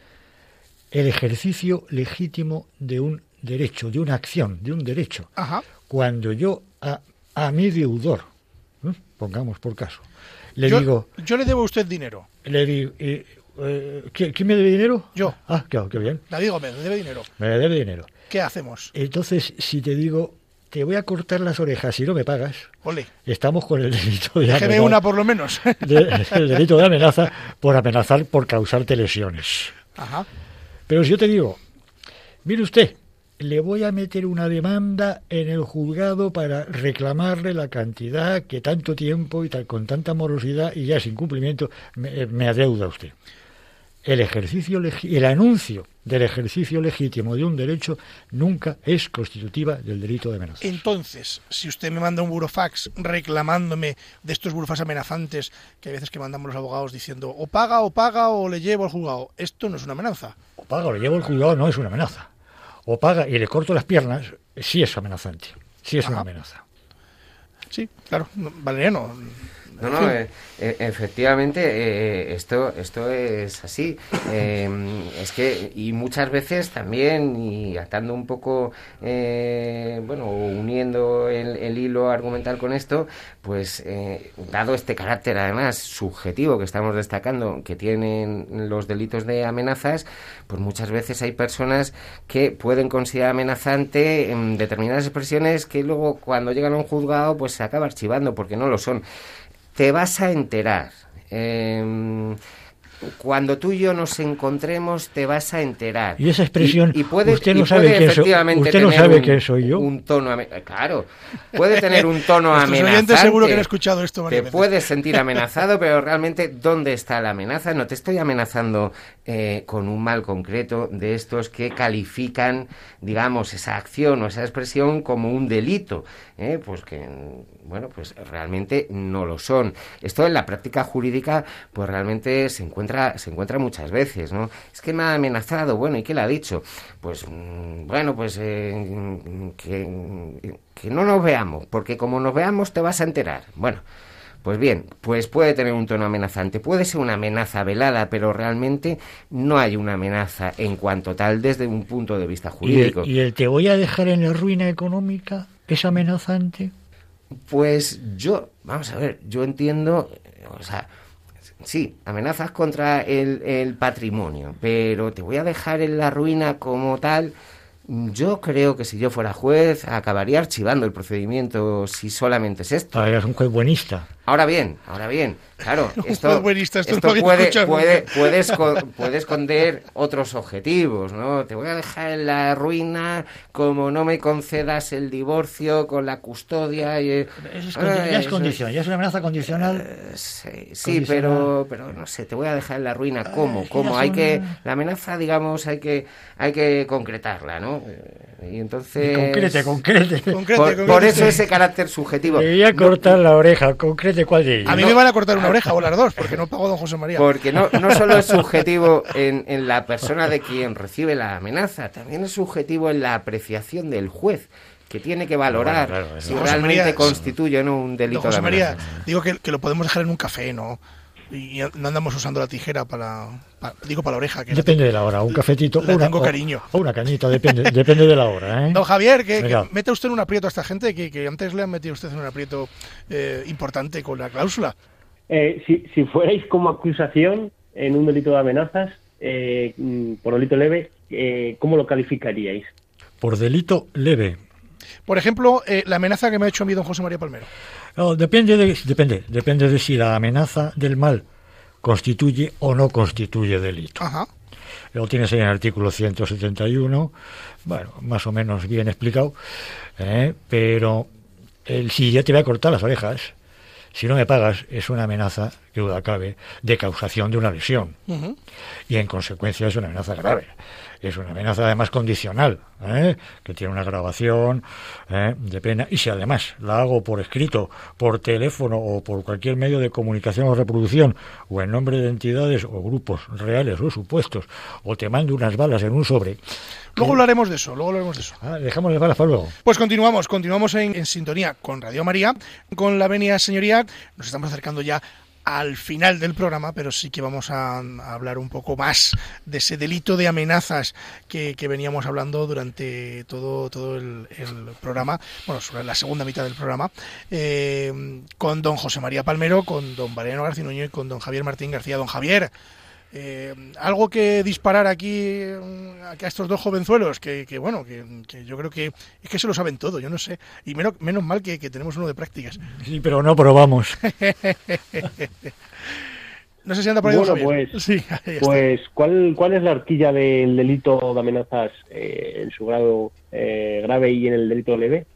el ejercicio legítimo de un derecho, de una acción, de un derecho. Ajá. Cuando yo a, a mi deudor, ¿eh? pongamos por caso, le yo, digo, yo le debo a usted dinero. le digo, eh, eh, ¿quién, quién me debe dinero? Yo. Ah, claro, qué bien, David Gómez, le debe dinero. me debe dinero. ¿Qué hacemos? Entonces, si te digo, te voy a cortar las orejas si no me pagas, Ole, estamos con el delito de amenaza- una por lo menos. de- el delito de amenaza por amenazar por causarte lesiones. Ajá. Pero si yo te digo, mire usted, le voy a meter una demanda en el juzgado para reclamarle la cantidad que tanto tiempo y tal, con tanta morosidad y ya sin cumplimiento me, me adeuda usted. El ejercicio el anuncio del ejercicio legítimo de un derecho nunca es constitutiva del delito de amenaza. Entonces, si usted me manda un burofax reclamándome de estos burofax amenazantes que hay veces que mandamos los abogados diciendo o paga o paga o le llevo al juzgado, esto no es una amenaza. O paga o le llevo al juzgado no es una amenaza. O paga y le corto las piernas, sí es amenazante. Sí es una Ajá. amenaza. Sí, claro, Valeriano. No, no, eh, eh, efectivamente, eh, esto, esto es así. Eh, es que, y muchas veces también, y atando un poco, eh, bueno, uniendo el, el hilo argumental con esto, pues eh, dado este carácter además subjetivo que estamos destacando, que tienen los delitos de amenazas, pues muchas veces hay personas que pueden considerar amenazante en determinadas expresiones que luego cuando llegan a un juzgado pues se acaba archivando porque no lo son te vas a enterar. Eh, cuando tú y yo nos encontremos, te vas a enterar. Y esa expresión, Y- y puede- usted no y sabe quién soy- usted no tener sabe un- quién soy yo. Un tono claro, puede tener un tono amenazante. oyentes seguro que han escuchado esto Te veces. puedes sentir amenazado, pero realmente, ¿dónde está la amenaza? No te estoy amenazando eh, con un mal concreto de estos que califican, digamos, esa acción o esa expresión como un delito. ¿eh? Pues que, bueno, pues realmente no lo son. Esto en la práctica jurídica, pues realmente se encuentra, se encuentra muchas veces, ¿no? Es que me ha amenazado, bueno, ¿y qué le ha dicho? Pues, mm, bueno, pues eh, que, que no nos veamos, porque como nos veamos te vas a enterar. Bueno, pues bien, pues puede tener un tono amenazante, puede ser una amenaza velada, pero realmente no hay una amenaza en cuanto tal desde un punto de vista ¿Y el, jurídico. y el te voy a dejar en la ruina económica es amenazante? Pues yo, vamos a ver, yo entiendo, o sea, sí, amenazas contra el, el patrimonio, pero te voy a dejar en la ruina como tal. Yo creo que si yo fuera juez acabaría archivando el procedimiento si solamente es esto. Ah, eres un juez buenista. Ahora bien, ahora bien, claro, esto, esto no esto puede, puede, puede, esco- puede esconder otros objetivos, ¿no? Te voy a dejar en la ruina como no me concedas el divorcio con la custodia. Y, Eso es, Ah, ya es eso condición, ya es una amenaza condicional. eh, Sí, sí, Condicional. pero, pero no sé, te voy a dejar en la ruina. ¿Cómo? ¿Cómo? Hay son- que, la amenaza, digamos, hay que, hay que concretarla, ¿no? Eh, Y entonces... Concrete, concrete. Concrete, Por, concrete. por eso ese carácter subjetivo. Le voy a No- cortar la oreja, concrete cuál de ellos. A mí No. me van a cortar una oreja o las dos, porque no pago don José María. Porque no, no solo es subjetivo en, en la persona de quien recibe la amenaza, también es subjetivo en la apreciación del juez, que tiene que valorar Bueno, claro, eso. si José realmente María, constituye o no un Don delito de José María, digo que, que lo podemos dejar en un café, ¿no? Y no andamos usando la tijera para, pa- digo para la oreja. Que la Depende de la hora, un cafetito una, tengo cariño. o una cañita, depende, depende de la hora. ¿eh? Don Javier, que, que mete usted en un aprieto a esta gente que, que antes le han metido usted en un aprieto eh, importante con la cláusula. Eh, si, si fuerais como acusación en un delito de amenazas, eh, por delito leve, eh, ¿cómo lo calificaríais? Por delito leve. Por ejemplo, eh, la amenaza que me ha hecho a mí don José María Palmero. No, depende, de, depende, depende de si la amenaza del mal constituye o no constituye delito. Ajá. Lo tienes ahí en el artículo 171, bueno, más o menos bien explicado, ¿eh? pero el, si ya te voy a cortar las orejas, si no me pagas, es una amenaza, que duda cabe, de causación de una lesión. Y en consecuencia es una amenaza grave. Es una amenaza además condicional, ¿eh? que tiene una grabación ¿eh? de pena. Y si además la hago por escrito, por teléfono o por cualquier medio de comunicación o reproducción, o en nombre de entidades o grupos reales o supuestos, o te mando unas balas en un sobre, Luego hablaremos de eso, luego hablaremos de eso. ah, dejamos las balas para luego. Pues continuamos, continuamos en, en sintonía con Radio María, con la venia señoría. Nos estamos acercando ya al final del programa, pero sí que vamos a, hablar un poco más de ese delito de amenazas que, que veníamos hablando durante todo, todo el, el programa, bueno, la segunda mitad del programa, eh, con don José María Palmero, con don Valeriano Garcinuño y con don Javier Martín García. Don Javier, eh, algo que disparar aquí mm, a estos dos jovenzuelos, que, que, bueno, que, que yo creo que es que se lo saben todo, yo no sé. Y menos, menos mal que, que tenemos uno de prácticas. Sí, pero no probamos. No sé si anda por ahí Bueno, pues- Sí, ahí está. Pues, ¿cuál, ¿cuál es la horquilla del delito de amenazas eh, en su grado eh, grave y en el delito leve?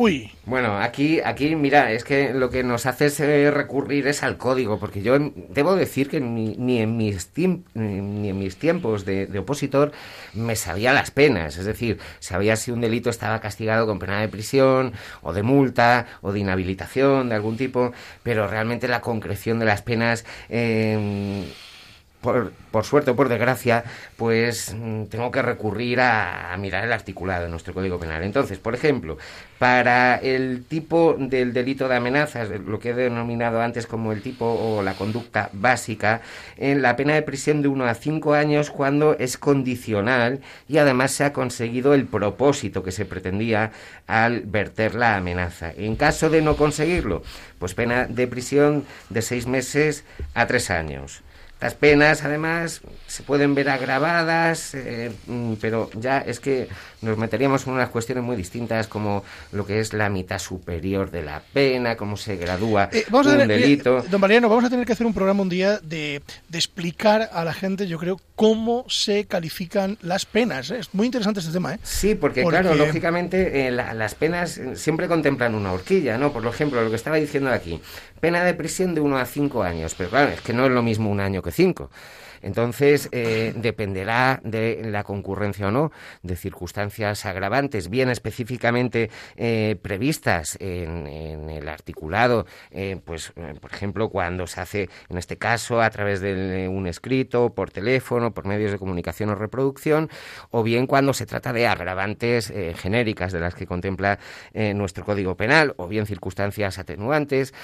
Uy, Bueno, aquí, aquí, mira, es que lo que nos hace es eh, recurrir es al código, porque yo debo decir que ni, ni en mis ni en mis tiempos de, de opositor me sabía las penas, es decir, sabía si un delito estaba castigado con pena de prisión o de multa o de inhabilitación de algún tipo, pero realmente la concreción de las penas eh, por, por, suerte o por desgracia, pues mm, tengo que recurrir a, mirar el articulado de nuestro Código Penal. Entonces, por ejemplo, para el tipo del delito de amenazas, lo que he denominado antes como el tipo o la conducta básica, en la pena de prisión de 1 a 5 años cuando es condicional y además se ha conseguido el propósito que se pretendía al verter la amenaza. En caso de no conseguirlo, pues pena de prisión de 6 meses a 3 años. Las penas, además, se pueden ver agravadas, eh, mm, pero ya es que nos meteríamos en unas cuestiones muy distintas, como lo que es la mitad superior de la pena, cómo se gradúa eh, vamos un a tener, delito. Eh, don Mariano, vamos a tener que hacer un programa un día de, de, explicar a la gente, yo creo, cómo se califican las penas. Es muy interesante este tema, ¿eh? Sí, porque, porque... claro, lógicamente la, las penas siempre contemplan una horquilla, ¿no? Por ejemplo, lo que estaba diciendo aquí, pena de prisión de 1 a 5 años, pero claro, es que no es lo mismo un año que cinco. Entonces, eh, dependerá de la concurrencia o no de circunstancias agravantes, bien específicamente eh, previstas en, el articulado, eh, pues, por ejemplo, cuando se hace, en este caso, a través de un escrito, por teléfono, por medios de comunicación o reproducción, o bien cuando se trata de agravantes genéricas de las que contempla nuestro Código Penal, o bien circunstancias atenuantes,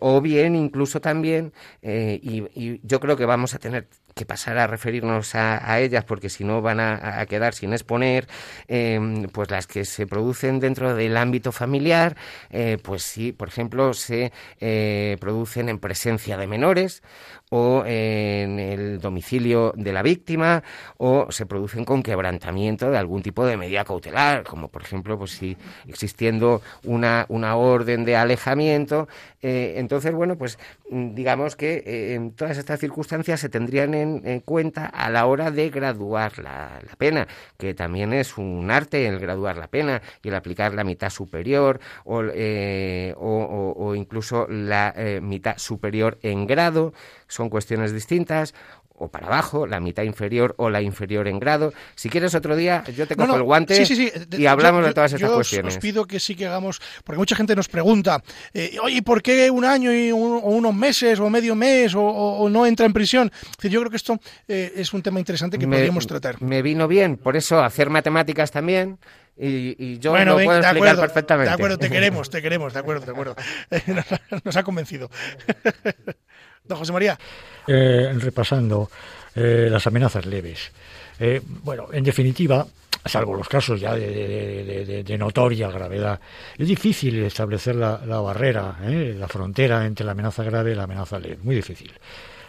o bien incluso también, y, y yo creo que vamos a tener tener que pasar a referirnos a, a ellas porque si no van a, quedar sin exponer, eh, pues las que se producen dentro del ámbito familiar, eh, pues sí, por ejemplo, se eh, producen en presencia de menores o en el domicilio de la víctima o se producen con quebrantamiento de algún tipo de medida cautelar, como por ejemplo, pues si existiendo una, una orden de alejamiento, eh, entonces, bueno, pues digamos que en todas estas circunstancias se tendrían en, en cuenta a la hora de graduar la, pena, que también es un arte el graduar la pena y el aplicar la mitad superior o, eh, incluso la mitad superior en grado, son cuestiones distintas, o para abajo, la mitad inferior o la inferior en grado. Si quieres otro día, yo te cojo no, no, el guante sí, sí, sí. y hablamos yo, de todas estas yo cuestiones. Os pido que sí que hagamos, porque mucha gente nos pregunta, eh, oye, ¿por qué un año y un, o unos meses o medio mes o, o, o, no entra en prisión? Yo creo que esto eh, es un tema interesante que me, podríamos tratar. Me vino bien, por eso hacer matemáticas también. Y, y, yo bueno, lo ven, puedo explicar acuerdo, perfectamente. De acuerdo, te queremos, te queremos, de acuerdo, de acuerdo. Nos, nos ha convencido. Don José María. Eh, repasando eh, las amenazas leves. Eh, bueno, en definitiva, salvo los casos ya de, de, de, de notoria gravedad, es difícil establecer la, la barrera, la frontera entre la amenaza grave y la amenaza leve. Muy difícil.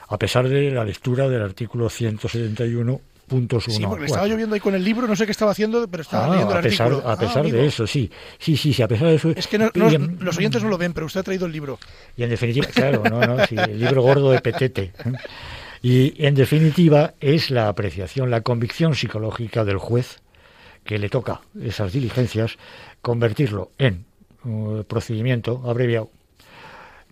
A pesar de la lectura del artículo 171 puntos uno. Sí, porque estaba lloviendo ahí con el libro, no sé qué estaba haciendo, pero estaba ah, leyendo el a pesar, artículo. A pesar ah, de eso, sí. Sí, sí, sí, a pesar de eso. Es que no, los oyentes no lo ven, pero usted ha traído el libro. Y en definitiva, claro, no, no, sí, el libro gordo de Petete. Y en definitiva es la apreciación, la convicción psicológica del juez que le toca esas diligencias, convertirlo en uh, procedimiento abreviado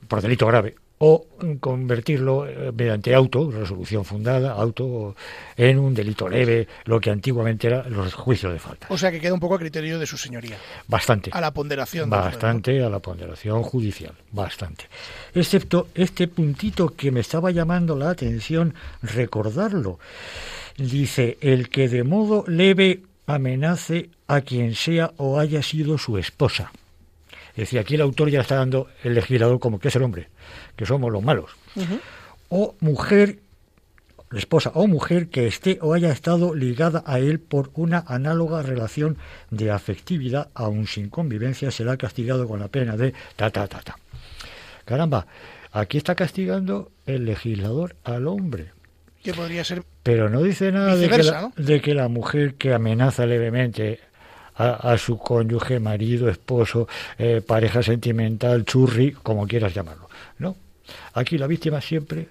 por delito grave o convertirlo mediante auto, resolución fundada, auto, en un delito leve, lo que antiguamente era los juicios de falta. O sea que queda un poco a criterio de su señoría. Bastante. A la ponderación. Bastante a la ponderación judicial, bastante. Excepto este puntito que me estaba llamando la atención recordarlo. Dice, el que de modo leve amenace a quien sea o haya sido su esposa. Es decir, aquí el autor ya está dando el legislador como que es el hombre, que somos los malos. Uh -huh. O mujer, esposa o mujer que esté o haya estado ligada a él por una análoga relación de afectividad, aun sin convivencia, será castigado con la pena de ta ta ta ta. Caramba, aquí está castigando el legislador al hombre. Que podría ser. Pero no dice nada de que, la, ¿no? de que la mujer que amenaza levemente a, a, su cónyuge, marido, esposo, eh, pareja sentimental, churri, como quieras llamarlo. No, aquí la víctima siempre,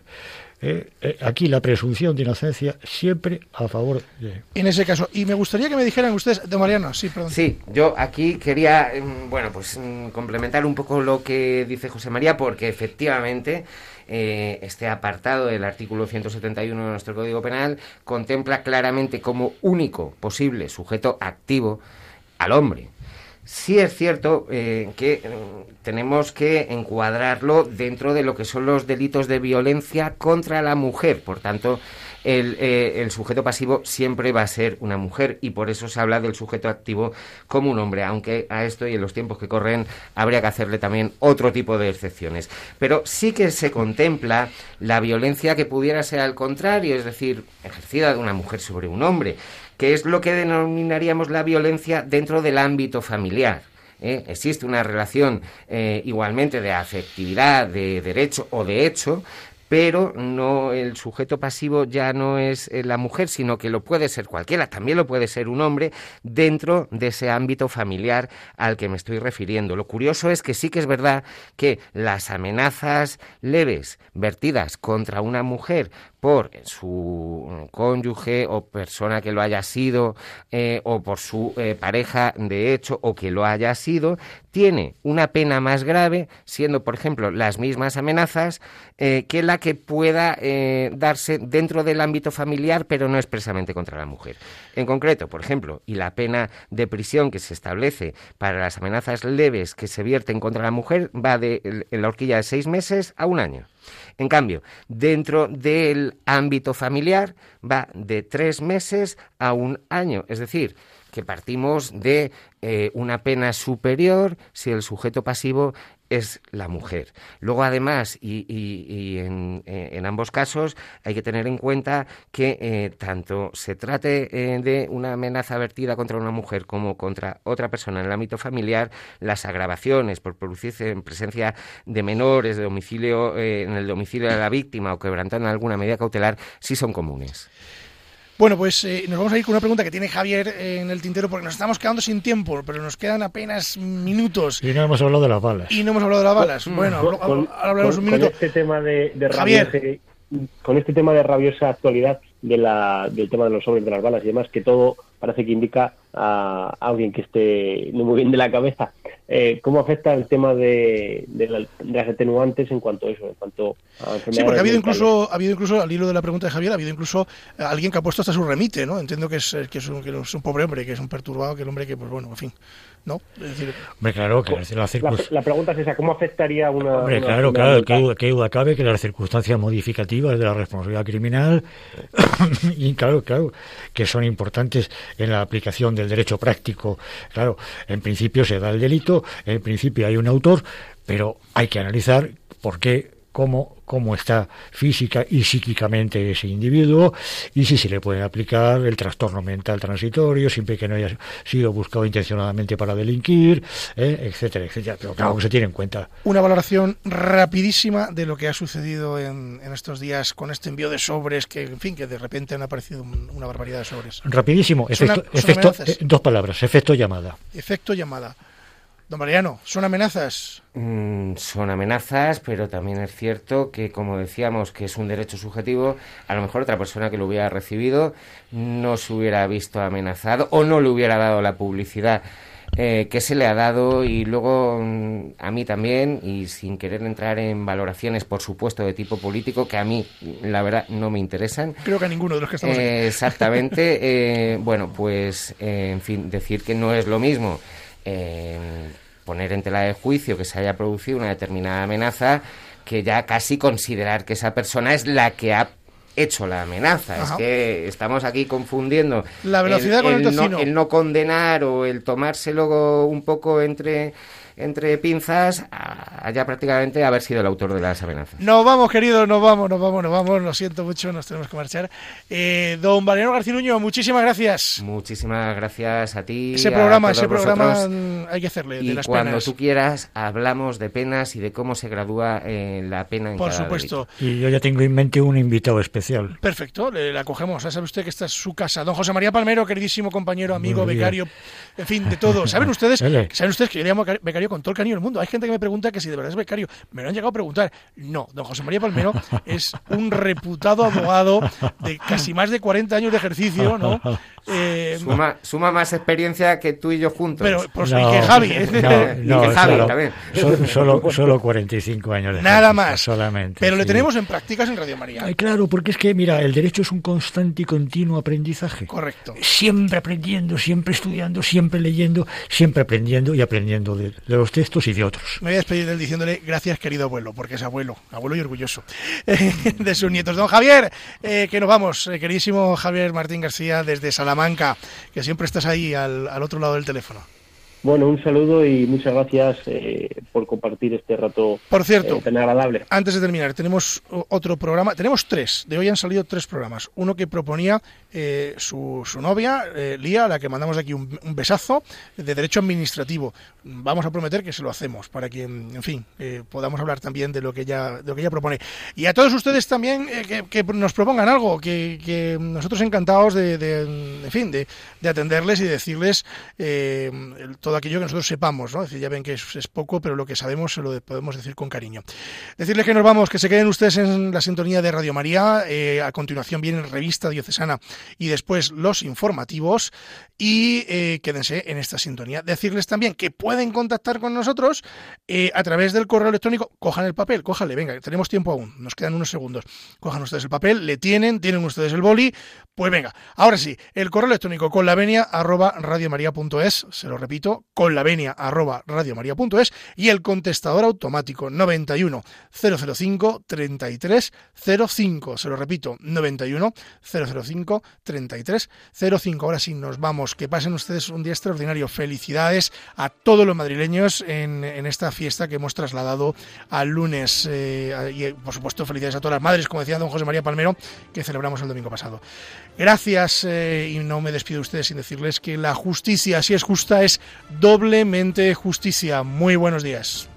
eh, eh, aquí la presunción de inocencia siempre a favor de... En ese caso, y me gustaría que me dijeran ustedes, de Mariano, sí, perdón. Sí, yo aquí quería, bueno, pues complementar un poco lo que dice José María, porque efectivamente eh, este apartado del artículo 171 de nuestro Código Penal contempla claramente como único posible sujeto activo al hombre. Sí es cierto eh, que mm, tenemos que encuadrarlo dentro de lo que son los delitos de violencia contra la mujer. Por tanto, el, eh, el, sujeto pasivo siempre va a ser una mujer y por eso se habla del sujeto activo como un hombre, aunque a esto y en los tiempos que corren habría que hacerle también otro tipo de excepciones. Pero sí que se contempla la violencia que pudiera ser al contrario, es decir, ejercida de una mujer sobre un hombre, que es lo que denominaríamos la violencia dentro del ámbito familiar. ¿eh? Existe una relación eh, igualmente de afectividad, de derecho o de hecho, pero no el sujeto pasivo ya no es eh, la mujer, sino que lo puede ser cualquiera, también lo puede ser un hombre dentro de ese ámbito familiar al que me estoy refiriendo. Lo curioso es que sí que es verdad que las amenazas leves vertidas contra una mujer por su cónyuge o persona que lo haya sido eh, o por su eh, pareja de hecho o que lo haya sido, tiene una pena más grave, siendo por ejemplo las mismas amenazas, eh, que la que pueda darse dentro del ámbito familiar, pero no expresamente contra la mujer. En concreto, por ejemplo, y la pena de prisión que se establece para las amenazas leves que se vierten contra la mujer va de en la horquilla de seis meses a un año. En cambio, dentro del ámbito familiar va de tres meses a un año. Es decir, que partimos de eh, una pena superior si el sujeto pasivo es la mujer. Luego, además, y, eh, en, ambos casos, hay que tener en cuenta que eh, tanto se trate de una amenaza vertida contra una mujer como contra otra persona en el ámbito familiar, las agravaciones por producirse en presencia de menores de domicilio, en el domicilio de la víctima o quebrantando alguna medida cautelar, sí son comunes. Bueno, pues eh, nos vamos a ir con una pregunta que tiene Javier en el tintero porque nos estamos quedando sin tiempo, pero nos quedan apenas minutos. Y no hemos hablado de las balas. Y no hemos hablado de las balas. bueno, ahora hablamos un minuto. Con este tema de, de con este tema de rabiosa actualidad de la, del tema de los sobres de las balas y demás, que todo parece que indica a alguien que esté muy bien de la cabeza. Eh, ¿Cómo afecta el tema de, las atenuantes en cuanto a eso, en cuanto a Sí, porque ha habido incluso, ha habido incluso, al hilo de la pregunta de Javier, ha habido incluso eh, alguien que ha puesto hasta su remite, ¿no? Entiendo que es, que es, un, que es un pobre hombre, que es un perturbado, que el hombre que, pues bueno, en fin, ¿no? claro, que la, pregunta es esa, ¿cómo afectaría una... Hombre, claro, claro, que, duda cabe que las circunstancias modificativas de la responsabilidad criminal, y claro, claro, que son importantes en la aplicación del derecho práctico. Claro, en principio se da el delito, en principio hay un autor, pero hay que analizar por qué cómo, cómo está física y psíquicamente ese individuo y si se le puede aplicar el trastorno mental transitorio, siempre que no haya sido buscado intencionadamente para delinquir, ¿eh? etcétera, etcétera. Pero claro que se tiene en cuenta. Una valoración rapidísima de lo que ha sucedido en, estos días con este envío de sobres, que en fin, que de repente han aparecido una barbaridad de sobres. Rapidísimo, efecto, eh, dos palabras, efecto llamada. Efecto llamada. Don Mariano, ¿son amenazas? Mm, son amenazas, pero también es cierto que, como decíamos, que es un derecho subjetivo, a lo mejor otra persona que lo hubiera recibido no se hubiera visto amenazado o no le hubiera dado la publicidad eh, que se le ha dado y luego mm, a mí también, y sin querer entrar en valoraciones, por supuesto, de tipo político, que a mí, la verdad, no me interesan. Creo que a ninguno de los que estamos aquí. Eh, exactamente. Eh, bueno, pues, en fin, decir que no es lo mismo poner en tela de juicio que se haya producido una determinada amenaza que ya casi considerar que esa persona es la que ha hecho la amenaza. Es que estamos aquí confundiendo la velocidad con el, no, el no condenar o el tomárselo un poco entre entre pinzas haya prácticamente haber sido el autor de las amenazas. Nos vamos, queridos, nos vamos, nos vamos, nos vamos, lo siento mucho, nos tenemos que marchar. Eh, don Valeriano García Nuño, muchísimas gracias. Muchísimas gracias a ti. Ese programa, ese programa hay que hacerle. Y cuando tú quieras, hablamos de penas y de cómo se gradúa eh, la pena en Por supuesto. Y yo ya tengo en mente un invitado especial. Perfecto, le la cogemos. Ya sabe usted que esta es su casa. Don José María Palmero, queridísimo compañero, amigo, becario, en fin, de todo. ¿Saben ustedes, ¿saben ustedes que yo le llamo becario con todo el cariño del mundo. Hay gente que me pregunta que si de verdad es becario. Me lo han llegado a preguntar. No, don José María Palmero es un reputado abogado de casi más de 40 años de ejercicio, ¿no? Eh, suma, más experiencia que tú y yo juntos. Pero, pues, y que Javi. No, que Javi también. Solo, solo, 45 años de Nada más. Solamente. Pero le tenemos en prácticas en Radio María. claro, porque Porque es que, mira, el derecho es un constante y continuo aprendizaje. Correcto. Siempre aprendiendo, siempre estudiando, siempre leyendo, siempre aprendiendo y aprendiendo de, de los textos y de otros. Me voy a despedir de él diciéndole gracias, querido abuelo, porque es abuelo, abuelo y orgulloso de sus nietos. Don Javier, eh, que nos vamos, eh, queridísimo Javier Martín García, desde Salamanca, que siempre estás ahí al, al otro lado del teléfono. Bueno, un saludo y muchas gracias eh, por compartir este rato Por cierto, eh, tan agradable. Antes de terminar, tenemos otro programa, tenemos tres, de hoy han salido tres programas. Uno que proponía eh, su, su novia, eh, Lía, a la que mandamos aquí un, un besazo, de derecho administrativo. Vamos a prometer que se lo hacemos, para que, en fin, eh, podamos hablar también de lo que ella, de lo que ella propone. Y a todos ustedes también eh, que, que nos propongan algo, que, que nosotros encantados de, de- en fin, de, de atenderles y decirles eh, el- todo aquello que nosotros sepamos, ¿no? Es decir, ya ven que es, poco, pero lo que sabemos se lo de- podemos decir con cariño. Decirles que nos vamos, que se queden ustedes en la sintonía de Radio María. eh, a continuación viene Revista Diocesana y después los informativos. Y eh, quédense en esta sintonía. Decirles también que pueden contactar con nosotros eh, a través del correo electrónico. Cojan el papel, cójanle, venga, tenemos tiempo aún, nos quedan unos segundos. Cojan ustedes el papel, le tienen, tienen ustedes el boli. Pues venga, ahora sí, el correo electrónico con la venia arroba radiomaria.es, se lo repito, con la venia arroba radiomaria.es y el contestador automático 91 005 33 05, se lo repito, 91 005 33 05. Ahora sí, nos vamos, que pasen ustedes un día extraordinario. Felicidades a todos los madrileños en, en esta fiesta que hemos trasladado al lunes eh, y por supuesto felicidades a todas las madres, como decía don José María Palmero, que celebramos el domingo pasado. Gracias eh, y no me despido de ustedes sin decirles que la justicia, si es justa, es doblemente justicia. Muy buenos días.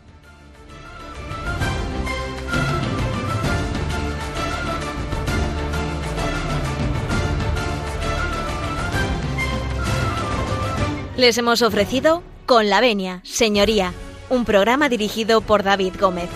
Les hemos ofrecido Con la Venia, Señoría, un programa dirigido por David Gómez.